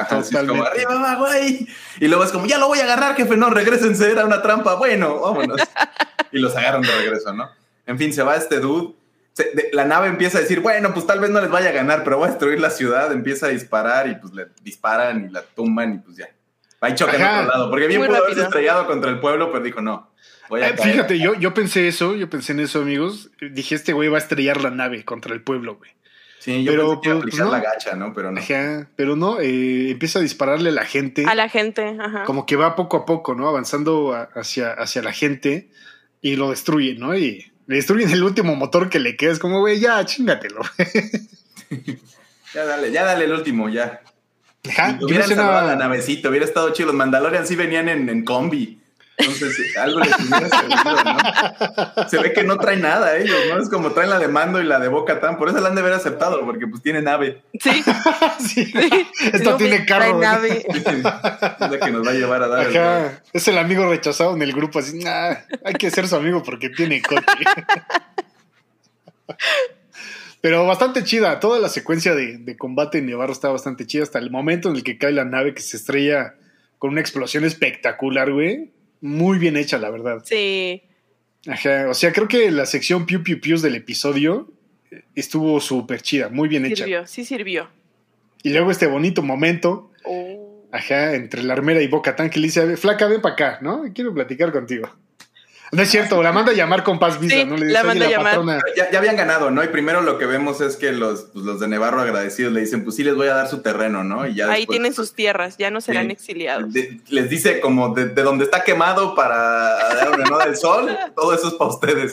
Ajá, así es como, arriba va, güey. Y luego es como, ya lo voy a agarrar, jefe, no, regresense, era una trampa, bueno, vámonos. y los agarran de regreso, ¿no? En fin, se va este dude. Se- de- la nave empieza a decir, bueno, pues tal vez no les vaya a ganar, pero voy a destruir la ciudad. Empieza a disparar y pues le disparan y la tumban y pues ya. Va y choca en otro lado. Porque bien Muy pudo haberse estrellado contra el pueblo, pero dijo, no. Voy a Eh, caer". fíjate, yo, yo pensé eso, yo pensé en eso, amigos. Dije, este güey va a estrellar la nave contra el pueblo, güey. Sí, yo Pero, pensé que iba a pues, aplicar no. la gacha, ¿no? Pero no. Ajá, pero no, eh, empieza a dispararle a la gente. A la gente, ajá. como que va poco a poco, ¿no? Avanzando a- hacia, hacia la gente y lo destruyen, ¿no? Y le destruyen el último motor que le queda. Es como, güey, ya, chingatelo. Ya dale, ya dale el último, ya. Ajá, Y yo no sé salvado nada- la navecita, hubiera estado chido. Los Mandalorian sí venían en, en combi. Entonces, algo les hubiera servido, ¿no? Se ve que no traen nada ellos, ¿no? Es como traen la de Mando y la de Boca Tan. Por eso la han de haber aceptado, porque pues tiene nave. Sí, Sí. sí. Esto No, tiene trae carro. nave. Es la que nos va a llevar a dar el es el amigo rechazado en el grupo, así, nah, hay que ser su amigo porque tiene coche. Pero bastante chida, toda la secuencia de, de combate en Nevarro está bastante chida hasta el momento en el que cae la nave que se estrella con una explosión espectacular, güey. Muy bien hecha, la verdad. Sí. Ajá, o sea, creo que la sección Piu Piu Pius del episodio estuvo súper chida, muy bien hecha. Sirvió, sí sirvió. Y luego este bonito momento, Oh. ajá, entre la armera y Boca Tan que le dice, flaca, ven para acá, ¿no? Quiero platicar contigo. No es cierto, la manda a llamar con Paz Visa, Sí, ¿no? Le la dice, "Oye, manda a llamar". patrona. Ya, ya habían ganado, ¿no? Y primero lo que vemos es que los, pues, los de Nevarro agradecidos le dicen, pues sí les voy a dar su terreno, ¿no? Y ya Ahí después- tienen sus tierras, ya no serán Sí. exiliados. de- les dice como de, de donde está quemado para dar ¿no? del sol, todo eso es para ustedes.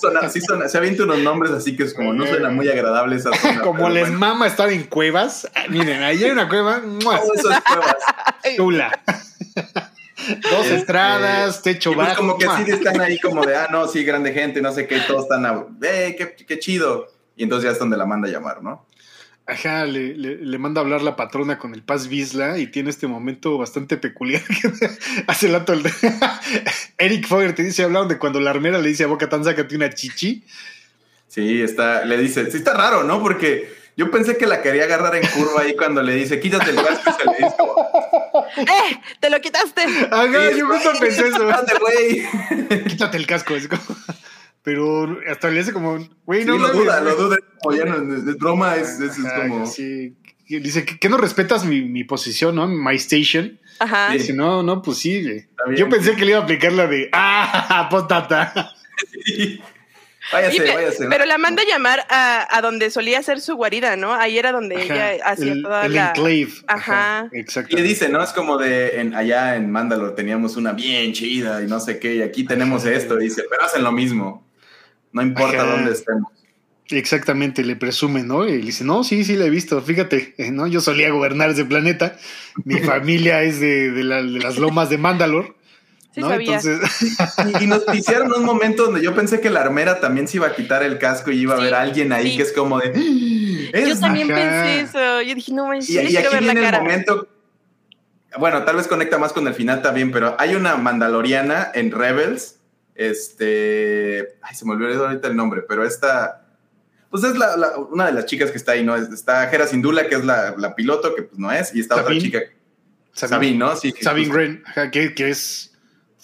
Son, así son, se avienta unos nombres así que es como no suena muy agradable esa zona. Como les bueno, mama estar en cuevas, ah, miren, ahí hay una cueva, ¡mua! todo eso es cuevas. chula. Dos Este, estradas, techo Y pues bajo. como que ¡mua! sí están ahí como de, ah, no, sí, grande gente, no sé qué, todos están, a, eh, qué, qué chido. Y entonces ya es donde la manda a llamar, ¿no? Ajá, le, le- le manda a hablar la patrona con el Paz Vizla y tiene este momento bastante peculiar. Hace el rato el- Eric Foger te dice, hablaron de cuando la armera le dice a Boca Tan, sácate una chichi. Sí, está, le dice, sí está raro, ¿no? Porque yo pensé que la quería agarrar en curva ahí cuando le dice, quítate el casco y se le dice, ¡Eh! ¡Te lo quitaste! Ajá, Sí, yo justo pensé eso. güey. Quítate el casco. es como- Pero hasta le hace como, güey, Sí, no lo mames, duda, lo duda. Como ya no, es, es broma, es, es, es como. sí. Dice, ¿que, que no respetas mi, mi posición, no? My station. Ajá. Dice, no, no, pues sí. Yo pensé que le iba a aplicar la de, ah, postata. Váyase, Y váyase. pero la manda a llamar a, a donde solía ser su guarida, ¿no? Ahí era donde ella hacía el, toda el la. enclave. Ajá. Exacto. Y le dice, ¿no? Es como de en, allá en Mandalore teníamos una bien chida y no sé qué, y aquí tenemos esto. Y dice, pero hacen lo mismo. No importa Ajá. dónde estemos. Exactamente, le presume, ¿no? Y le dice, no, sí, sí, la he visto. Fíjate, eh, ¿no? Yo solía gobernar ese planeta. Mi familia es de, de la- de las lomas de Mandalore. Sí, ¿no? sabía. Entonces, Y, y nos hicieron un momento donde yo pensé que la armera también se iba a quitar el casco y iba a Sí, haber alguien ahí sí. que es como de. "Ah, Yo Es también Ajá. pensé eso. Yo dije, no manches, Y, y aquí ver la viene el cara. momento. Bueno, tal vez conecta más con el final también, pero hay una mandaloriana en Rebels. Este. Ay, se me olvidó ahorita el nombre, pero esta. Pues es la, la- una de las chicas que está ahí, ¿no? Está Hera Sindula, que es la, la piloto, que pues no es, y está Sabine. otra chica. Sabine, Sabine, ¿no? Sí. Sabine pues, Wren, que, que es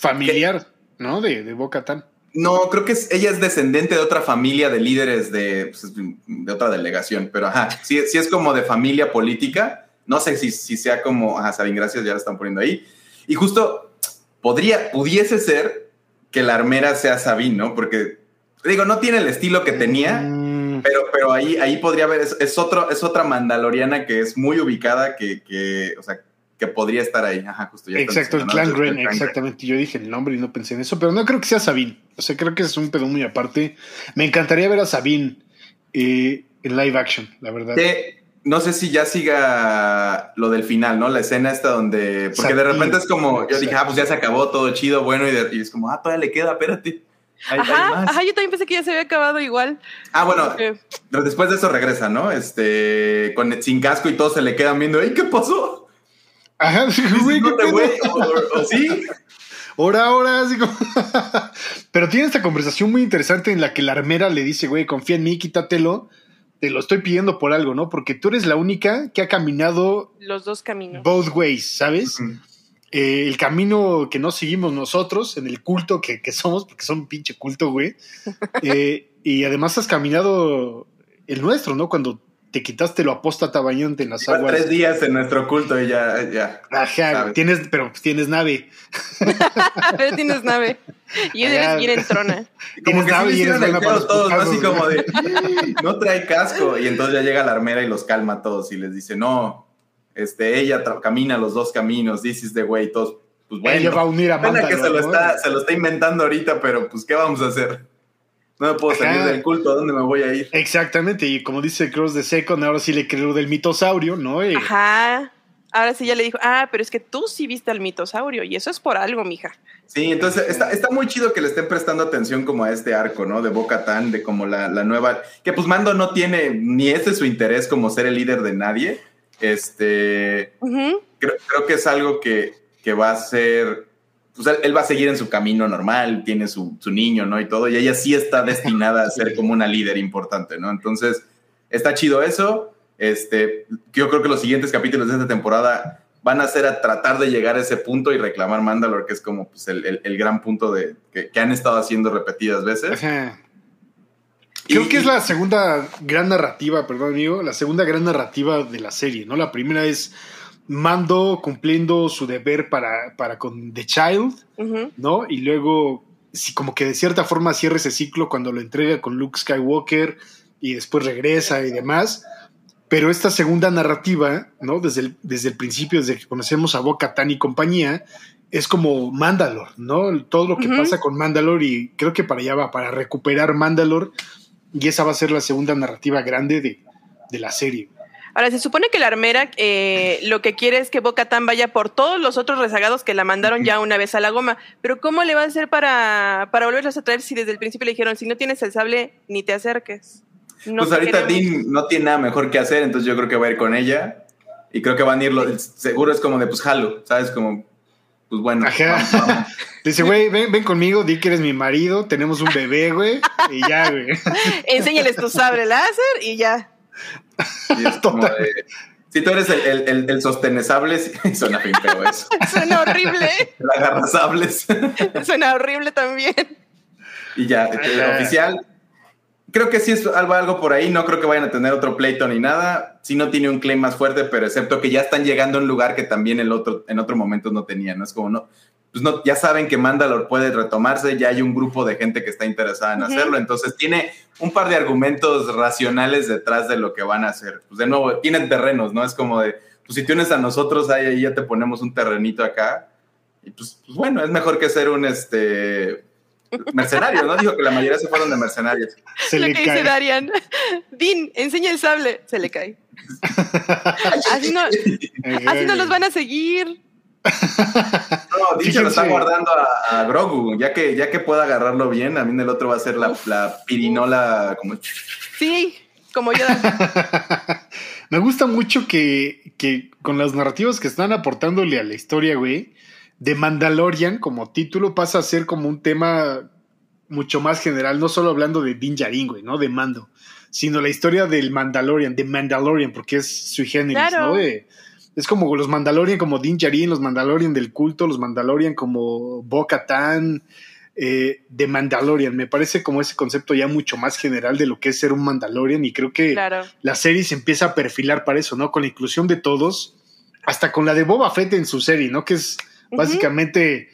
familiar, ¿no? De, de Boca Tan. No, creo que es- ella es descendente de otra familia de líderes de, pues, de otra delegación, pero ajá, sí, sí es como de familia política. No sé si, si sea como, ajá, Sabine, gracias, ya la están poniendo ahí. Y justo podría, pudiese ser que la armera sea Sabine, ¿no? Porque, digo, no tiene el estilo que tenía, Mm, pero, pero ahí, ahí podría haber, es, es otro, es otra mandaloriana que es muy ubicada, que, que, o sea, que podría estar ahí. Ajá, justo. ya exacto, el clan Gren, clan Gren. exactamente. Yo dije el nombre y no pensé en eso, pero no creo que sea Sabine. O sea, creo que es un pedo muy aparte. Me encantaría ver a Sabine eh, en live action, la verdad. Que no sé si ya siga lo del final, ¿no? La escena esta donde. Porque de repente es como. Yo dije, ah, pues ya se acabó todo chido, bueno, y, de- y es como, ah, todavía le queda, espérate. Hay- Ajá, ajá, yo también pensé que ya se había acabado igual. Ah, bueno, pero después de eso regresa, ¿no? Este, con sin casco y todos se le quedan viendo, ¡ay, qué pasó! Ajá, güey, pedo. güey, o, o- o sí. Ahora, ahora, así como. Pero tiene esta conversación muy interesante en la que la armera le dice, güey, confía en mí, quítatelo. Te lo estoy pidiendo por algo, ¿no? Porque tú eres la única que ha caminado Los dos caminos. both ways, ¿sabes? Eh, el camino que no seguimos nosotros, en el culto que, que somos, porque son un pinche culto, güey. Eh, y además has caminado el nuestro, ¿no? Cuando te quitaste lo apóstata bañante en las Lleva aguas. tres días en nuestro culto y ya, ya. Ajá, sabes. tienes, pero pues, tienes nave. Pero tienes nave. Y Ajá. eres bien entrona. Como Tienes que nave y eres hicieron el para todos, ¿no? Así como de, no trae casco. Y entonces ya llega la armera y los calma a todos y les dice, no, este, ella camina los dos caminos, this is the way, todos, pues bueno. Ella va a unir a Pena que se lo, está, se lo está inventando ahorita, pero pues, ¿qué vamos a hacer? No me puedo salir Ajá. del culto, ¿a dónde me voy a ir? Exactamente, y como dice Cross de Second, ahora sí le creo del mitosaurio, ¿no? Eh, Ajá. Ahora sí ya le dijo, ah, pero es que tú sí viste al mitosaurio y eso es por algo, mija. Sí, entonces está, está muy chido que le estén prestando atención como a este arco, ¿no? De Boca Tan, de como la, la nueva. Que pues Mando no tiene ni ese su interés como ser el líder de nadie. Este. Ujú. Creo, creo que es algo que, que va a ser. Pues él, él va a seguir en su camino normal, tiene su, su niño, ¿no? Y todo. Y ella sí está destinada a ser como una líder importante, ¿no? Entonces, está chido eso. Este, yo creo que los siguientes capítulos de esta temporada van a ser a tratar de llegar a ese punto y reclamar Mandalore, que es como pues, el, el- el gran punto de, que, que han estado haciendo repetidas veces. ajá. Creo Y- que es la segunda gran narrativa, perdón amigo, la segunda gran narrativa de la serie, ¿no? La primera es Mando cumpliendo su deber para, para con The Child. ¿no? Y luego, como que de cierta forma cierra ese ciclo cuando lo entrega con Luke Skywalker y después regresa y demás. Pero esta segunda narrativa, ¿no? Desde el, desde el principio, desde que conocemos a Boca Tan y compañía, es como Mandalore, ¿no? Todo lo que pasa con Mandalore y creo que para allá va, para recuperar Mandalore. Y esa va a ser la segunda narrativa grande de, de la serie. Ahora, se supone que la armera eh, lo que quiere es que Boca Tan vaya por todos los otros rezagados que la mandaron ya una vez a la goma. Pero ¿cómo le va a hacer para, para volverlos a traer si desde el principio le dijeron, si no tienes el sable, ni te acerques? No pues ahorita queremos". Dean no tiene nada mejor que hacer, entonces yo creo que va a ir con ella. Y creo que van a ir, lo- seguro es como de, pues jalo, ¿sabes? Como, pues bueno. Ajá. vamos, vamos. Dice, güey, ven, ven conmigo, di que eres mi marido, tenemos un bebé, güey, y ya, güey. Enséñales tu sable láser y ya. Y es como de, si tú eres el, el, el, el sostenesable, sí, suena bien feo eso. Suena horrible. El agarrasables. Suena horrible también. y ya, Ajá. oficial. Creo que sí es algo, algo por ahí. No creo que vayan a tener otro pleito ni nada. Sí no tiene un claim más fuerte, pero excepto que ya están llegando a un lugar que también el otro, en otro momento no tenían. ¿no? Es como, no, pues no, ya saben que Mandalore puede retomarse, ya hay un grupo de gente que está interesada en hacerlo. Entonces tiene un par de argumentos racionales detrás de lo que van a hacer. Pues de nuevo, tienen terrenos, ¿no? Es como de, pues si tienes a nosotros, ahí, ahí ya te ponemos un terrenito acá. Y pues, pues bueno, es mejor que ser un este mercenario, ¿no? Dijo que la mayoría se fueron de mercenarios. Se lo le que dice cae. Darian. Dean, enseña el sable. Se le cae. Así no, así no los van a seguir. No, Dicho lo está guardando a, a Grogu, ya que, ya que pueda agarrarlo bien, a mí el otro va a ser la, la pirinola como Sí, como yo. Me gusta mucho que, que con las narrativas que están aportándole a la historia, güey, de Mandalorian como título pasa a ser como un tema mucho más general, no solo hablando de Din Djarin, güey, ¿no? De Mando, sino la historia del Mandalorian, de Mandalorian, porque es sui generis, Claro. ¿no? De- es como los Mandalorian como Din Djarin, los Mandalorian del culto, los Mandalorian como Bo-Katan, eh, de Mandalorian. Me parece como ese concepto ya mucho más general de lo que es ser un Mandalorian y creo que Claro. la serie se empieza a perfilar para eso, ¿no? Con la inclusión de todos, hasta con la de Boba Fett en su serie, ¿no? Que es básicamente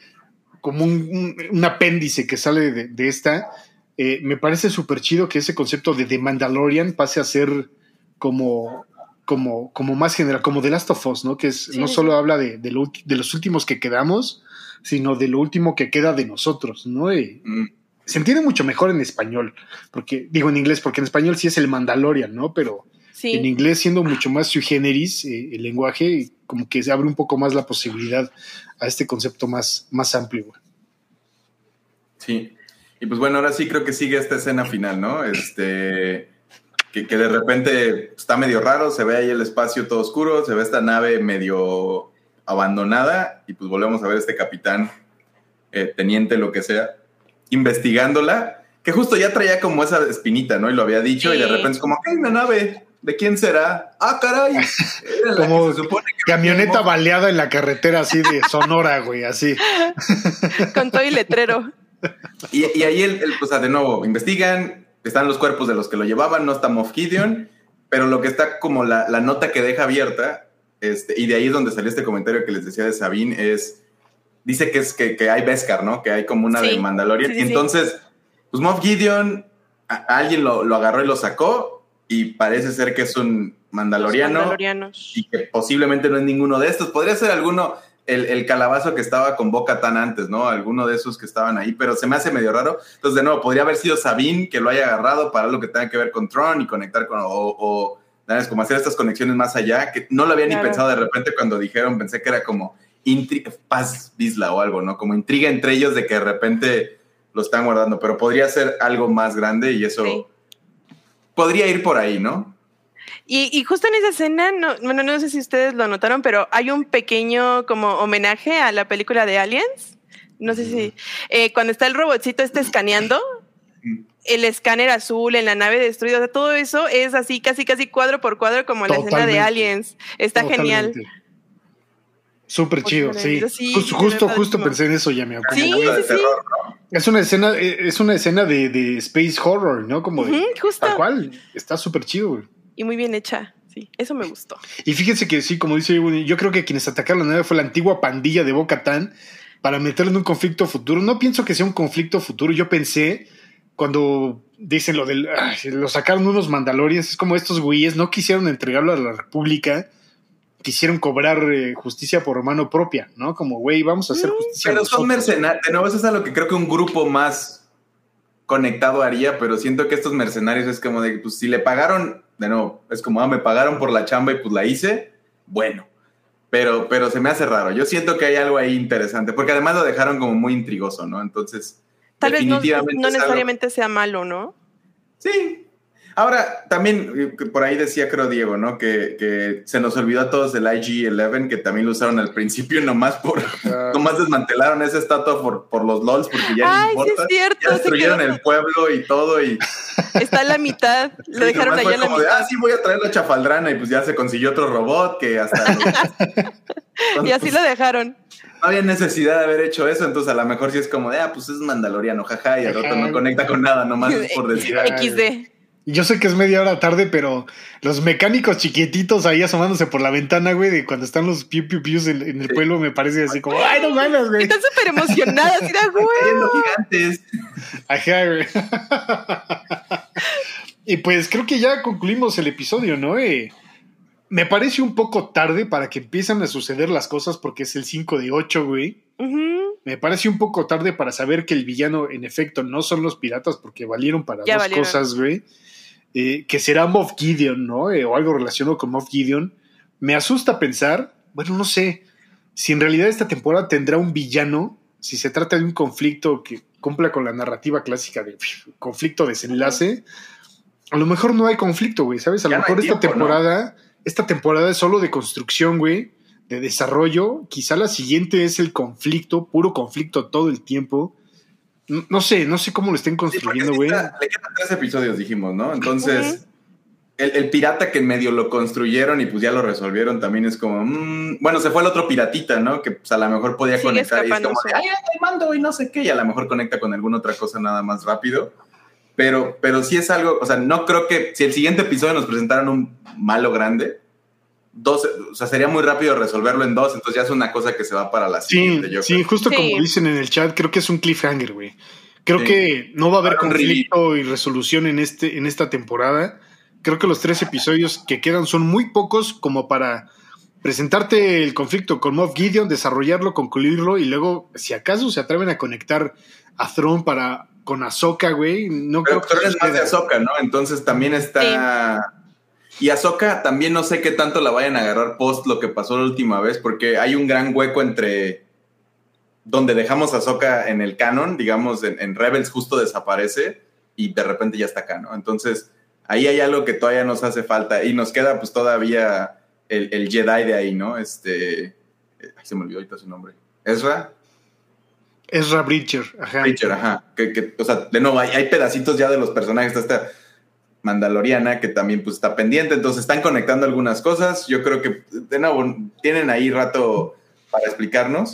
como un, un- un apéndice que sale de, de esta. Eh, me parece súper chido que ese concepto de The Mandalorian pase a ser como, como, como más general, como The Last of Us, ¿no? Que es, Sí, no sí, solo habla de, de, lo ulti- de los últimos que quedamos, sino de lo último que queda de nosotros, ¿no? Y mm, se entiende mucho mejor en español, porque digo en inglés, porque en español sí es el Mandalorian, ¿no? Pero Sí. en inglés siendo mucho más sui generis eh, el lenguaje, como que se abre un poco más la posibilidad a este concepto más, más amplio. güey. Sí. Y pues bueno, ahora sí creo que sigue esta escena final, ¿no? Este. Que, que de repente está medio raro, se ve ahí el espacio todo oscuro, se ve esta nave medio abandonada y pues volvemos a ver este capitán, eh, teniente, lo que sea, investigándola, que justo ya traía como esa espinita, ¿no? Y lo había dicho y de repente es como, ¡ay, una nave! ¿De quién será? ¡Ah, caray! Como que se supone que Camioneta baleada en la carretera así de Sonora, güey, así. Con todo y letrero. Y, y ahí, el, el- o sea, de nuevo, investigan, están los cuerpos de los que lo llevaban, no está Moff Gideon, pero lo que está como la, la nota que deja abierta, este, y de ahí es donde salió este comentario que les decía de Sabine, es, dice que es que, que hay Beskar, ¿no? Que hay como una Sí. de Mandalorian. Sí, sí, entonces, pues Moff Gideon, a- alguien lo, lo agarró y lo sacó, y parece ser que es un mandaloriano, y que posiblemente no es ninguno de estos. Podría ser alguno, el, el calabazo que estaba con Boca tan antes, ¿no? Alguno de esos que estaban ahí, pero se me hace medio raro. Entonces, de nuevo, podría haber sido Sabine que lo haya agarrado para lo que tenga que ver con Tron y conectar con, o, o ¿sabes? como hacer estas conexiones más allá, que no lo había ni pensado de repente cuando dijeron, pensé que era como paz bisla o algo, ¿no? Como intriga entre ellos de que de repente lo están guardando, pero podría ser algo más grande y eso Sí. podría ir por ahí, ¿no? Y, y justo en esa escena, no, bueno, no sé si ustedes lo notaron, pero hay un pequeño como homenaje a la película de Aliens. No sé si eh, cuando está el robotcito este escaneando, el escáner azul en la nave destruida, o sea, todo eso es así, casi, casi cuadro por cuadro como la escena de. Aliens. Está genial. Súper chido, sí. Justo justo, pensé en eso, ya me acuerdo. Sí, sí, sí. terror, ¿no? Es una escena, eh, es una escena de, de space horror, ¿no? Como de justo. tal cual. Está súper chido, güey. Y muy bien hecha. Sí, eso me gustó. Y fíjense que sí, como dice yo creo que quienes atacaron la nave fue la antigua pandilla de Boca Tan para meterlo en un conflicto futuro. No pienso que sea un conflicto futuro. Yo pensé cuando dicen lo del "Ay, lo sacaron unos Mandalorians, es como estos güeyes no quisieron entregarlo a la República, quisieron cobrar eh, justicia por mano propia, ¿no? Como güey, vamos a hacer justicia. Pero son nosotros". mercenarios. De nuevo, eso es a lo que creo que un grupo más conectado haría, pero siento que estos mercenarios es como de, pues si le pagaron, de nuevo, es como, ah, me pagaron por la chamba y pues la hice, bueno. Pero, pero se me hace raro. Yo siento que hay algo ahí interesante, porque además lo dejaron como muy intrigoso, ¿no? Entonces, Tal vez no, no es algo- necesariamente sea malo, ¿no? Sí. Ahora, también eh, por ahí decía, creo, Diego, ¿no? Que, que se nos olvidó a todos del IG-11, que también lo usaron al principio nomás por... Ah, Nomás desmantelaron esa estatua por, por los LOLs porque ya Ay, no sí importa. es cierto. ya destruyeron quedó- el pueblo y todo y Está a la mitad. Lo sí, dejaron allá a la como de, mitad. ah, sí, voy a traer la chafaldrana y pues ya se consiguió otro robot que hasta... y así lo dejaron. No había necesidad de haber hecho eso, entonces a lo mejor sí es como de, ah, pues es mandaloriano, jaja, y el otro Ajá. no conecta con nada, nomás es por decir. Ay, XD. Y yo sé que es media hora tarde, pero los mecánicos chiquititos ahí asomándose por la ventana, güey, de cuando están los piu piu pius en, en el pueblo, me parece así como, ay, no mames, güey. Están súper emocionadas. Da, güey. Gigantes. Ajá, güey. y pues creo que ya concluimos el episodio, ¿no? Eh, me parece un poco tarde para que empiezan a suceder las cosas porque es el 5 de 8, güey. Ujú. Me parece un poco tarde para saber que el villano, en efecto, no son los piratas porque valieron para Ya dos valieron. cosas, güey. Eh, que será Moff Gideon, ¿no? Eh, o algo relacionado con Moff Gideon. Me asusta pensar, bueno, no sé, si en realidad esta temporada tendrá un villano, si se trata de un conflicto que cumpla con la narrativa clásica de conflicto desenlace, a lo mejor no hay conflicto, güey, ¿sabes? A lo no mejor esta temporada, esta temporada es solo de construcción, güey, de desarrollo. Quizá la siguiente es el conflicto, puro conflicto todo el tiempo. No, sé, no sé cómo lo estén Sí, construyendo, sí güey. está- le quedan tres episodios, dijimos, ¿no? Entonces, el, el pirata que medio lo construyeron y pues ya lo resolvieron también es como, mm, bueno, se fue el otro piratita, ¿no? Que pues a lo mejor podía Sigue conectar y es como, de, ay, ay, el mando y no sé qué, y a lo mejor conecta con alguna otra cosa nada más rápido. Pero, pero sí es algo, o sea, no creo que si el siguiente episodio nos presentaran un malo grande, dos, o sea, sería muy rápido resolverlo en dos, entonces ya es una cosa que se va para la Sí, siguiente, yo sí, justo Sí. como dicen en el chat, creo que es un cliffhanger, güey. Creo Sí. que no va a haber conflicto y resolución en, este, en esta temporada. Creo que los tres episodios que quedan son muy pocos como para presentarte el conflicto con Moff Gideon, desarrollarlo, concluirlo y luego, si acaso se atreven a conectar a Throne para con Ahsoka, güey, no Pero creo que Tron es más de. Ahsoka, ¿no? Entonces también está. Y Ahsoka también no sé qué tanto la vayan a agarrar post lo que pasó la última vez, porque hay un gran hueco entre donde dejamos a Ahsoka en el canon, digamos, en, en Rebels justo desaparece y de repente ya está acá, ¿no? Entonces ahí hay algo que todavía nos hace falta y nos queda pues todavía el, el Jedi de ahí, ¿no? Este. ay, se me olvidó ahorita su nombre. Ezra. Ezra Bridger, ajá. Preacher, ajá. Que, que, o sea, de nuevo, hay, hay pedacitos ya de los personajes. Está esta Mandaloriana que también pues, está pendiente. Entonces están conectando algunas cosas. Yo creo que, de nuevo, tienen ahí rato para explicarnos.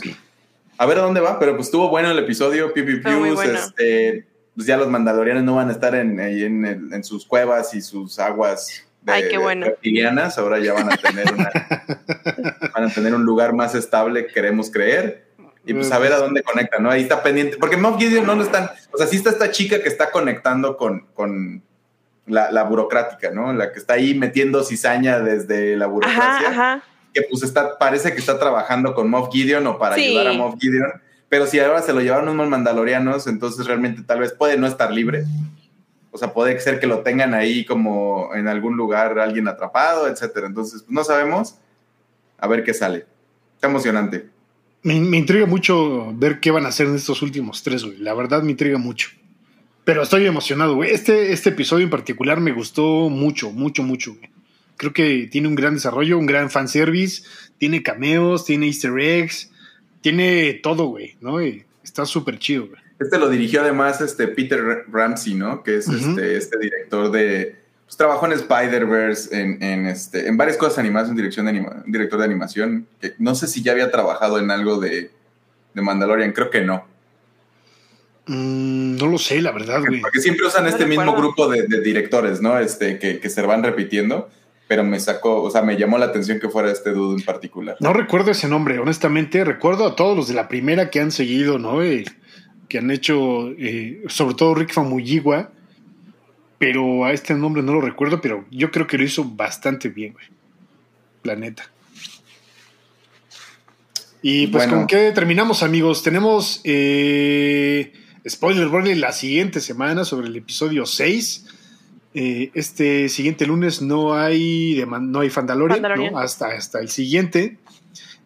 A ver a dónde va, pero pues estuvo bueno el episodio. Pius, bueno. este, pues ya los mandalorianos no van a estar en, ahí en, el- en sus cuevas y sus aguas de, Ay, qué bueno. de reptilianas, ahora ya van a tener una, van a tener un lugar más estable, queremos creer. Y pues a ver a dónde conectan, ¿no? Ahí está pendiente. Porque Moff Gideon no lo están. O sea, sí está esta chica que está conectando con, con la, la burocrática, ¿no? La que está ahí metiendo cizaña desde la burocracia. Ajá, ajá. Que pues está, parece que está trabajando con Moff Gideon o para Sí. ayudar a Moff Gideon. Pero si ahora se lo llevaron unos mandalorianos, entonces realmente tal vez puede no estar libre. O sea, puede ser que lo tengan ahí como en algún lugar alguien atrapado, etcétera. Entonces, pues, no sabemos. A ver qué sale. Está emocionante. Me, me intriga mucho ver qué van a hacer en estos últimos tres, güey. La verdad me intriga mucho. Pero estoy emocionado, güey. Este, este episodio en particular me gustó mucho, mucho, mucho, güey. Creo que tiene un gran desarrollo, un gran fanservice, tiene cameos, tiene easter eggs, tiene todo, güey, ¿no? Y está súper chido, güey. Este lo dirigió además este Peter Ramsey, ¿no? Que es este, este director de. Pues trabajó en Spider-Verse, en, en, este, en varias cosas animadas, en dirección de anima- un director de animación. Que no sé si ya había trabajado en algo de, de Mandalorian, creo que no. Mm, no lo sé, la verdad, güey. Porque siempre usan No este mismo grupo de, de directores, ¿no? Este, que, que se van repitiendo. Pero me sacó, o sea, me llamó la atención que fuera este dude en particular. No recuerdo ese nombre, honestamente. Recuerdo a todos los de la primera que han seguido, ¿no? Eh, que han hecho, eh, sobre todo Rick Famuyiwa. Pero a este nombre no lo recuerdo, pero yo creo que lo hizo bastante bien, güey. Planeta. Y pues Bueno. con qué terminamos, amigos. Tenemos eh, spoiler warning la siguiente semana sobre el episodio 6. Eh, este siguiente lunes no hay de Man- no hay Fandalorian. ¿no? hasta, hasta el siguiente.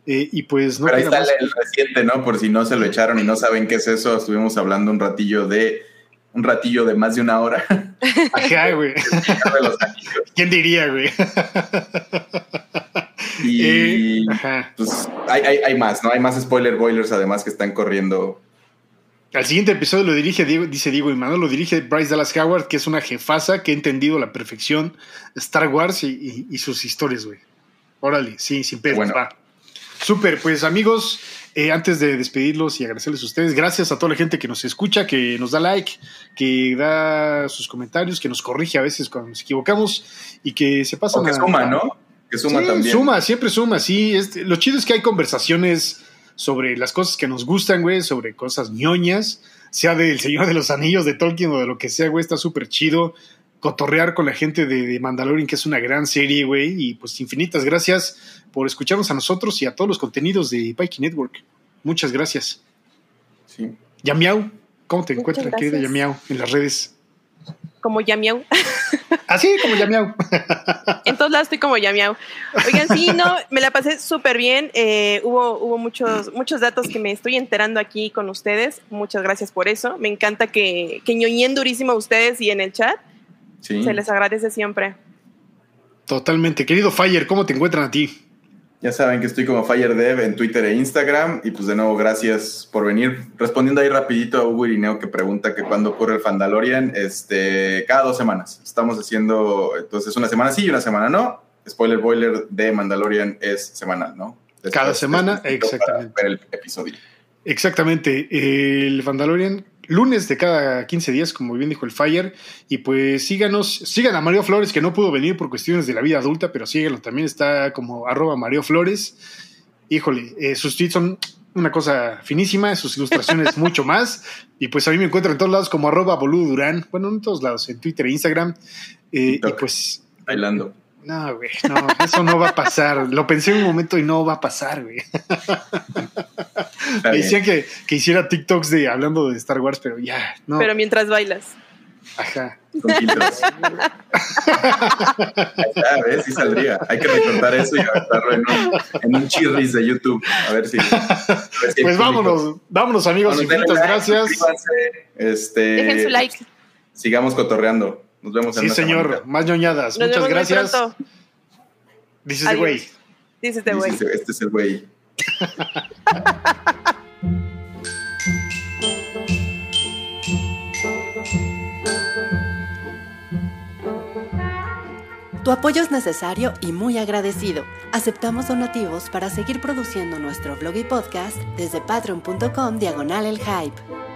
Eh, y pues no Pero ahí está más. el, reciente, ¿no? Por si no se lo echaron y no saben qué es eso, estuvimos hablando un ratillo de un ratillo de más de una hora Ajá, güey. ¿Quién diría, güey? Y Eh, pues hay, hay, hay más, ¿no? Hay más spoiler boilers además que están corriendo. Al siguiente episodio lo dirige Diego, dice Diego y Manuel, lo dirige Bryce Dallas Howard, que es una jefaza que ha entendido la perfección Star Wars y, y- y sus historias, güey. Órale, sí, sin pedos, Bueno. va. Súper, pues amigos, eh, antes de despedirlos y agradecerles a ustedes, gracias a toda la gente que nos escucha, que nos da like, que da sus comentarios, que nos corrige a veces cuando nos equivocamos y que se pasan O que a- suma, ¿no? Que suma Sí, también. Suma, siempre suma, sí. Este, lo chido es que hay conversaciones sobre las cosas que nos gustan, güey, sobre cosas ñoñas, sea del Señor de los Anillos, de Tolkien o de lo que sea, güey, está súper chido. Cotorrear con la gente de, de Mandalorian, que es una gran serie, güey, y pues infinitas gracias por escucharnos a nosotros y a todos los contenidos de Pikey Network. Muchas gracias. Sí. Yamiau, ¿cómo te Muchas encuentras, querida gracias. Yamiau, en las redes? Como Yamiau. Así como Yamiau. En todos lados estoy como Yamiau. Oigan, sí, no, me la pasé súper bien. Eh, hubo hubo muchos, muchos datos que me estoy enterando aquí con ustedes. Muchas gracias por eso. Me encanta que, que ñoñen durísimo a ustedes y en el chat. Sí. Se les agradece siempre. Totalmente. Querido Fire, ¿cómo te encuentran a ti? Ya saben que estoy como FireDev en Twitter e Instagram. Y pues de nuevo, gracias por venir. Respondiendo ahí rapidito a Hugo Irineo que pregunta que cuándo ocurre el Fandalorian. Este, cada dos semanas. Estamos haciendo, entonces, una semana sí y una semana no. Spoiler Boiler de Mandalorian es semanal, ¿no? Después- Cada semana, exactamente. Para ver el episodio. Exactamente. El Mandalorian, lunes de cada 15 días, como bien dijo el Fire. Y pues síganos, sigan a Mario Flores, que no pudo venir por cuestiones de la vida adulta, pero síganlo también, está como arroba Mario Flores. Híjole, eh, sus tweets son una cosa finísima, sus ilustraciones mucho más. Y pues a mí me encuentran en todos lados como arroba Boludo Durán. Bueno, en todos lados, en Twitter e Instagram. Eh, y pues Bailando. No, güey, no, eso no va a pasar. Lo pensé un momento y no va a pasar, güey. Me decían que, que hiciera TikToks de hablando de Star Wars, pero ya, no. Pero mientras bailas. Ajá. Con. Ahí está, ¿ves? Sí saldría. Hay que recortar eso y aventarlo en un, en un chirris de YouTube. A ver si. a ver si Pues vámonos, vámonos amigos, infinitas like, gracias. Este, Dejen su like. Sigamos cotorreando. Nos vemos en Sí, señor, más ñoñadas. Nos Muchas gracias. Dices, Adiós. güey. Dice este Sí, güey. Este es el güey. Tu apoyo es necesario y muy agradecido. Aceptamos donativos para seguir produciendo nuestro blog y podcast desde patreon.com diagonal el hype.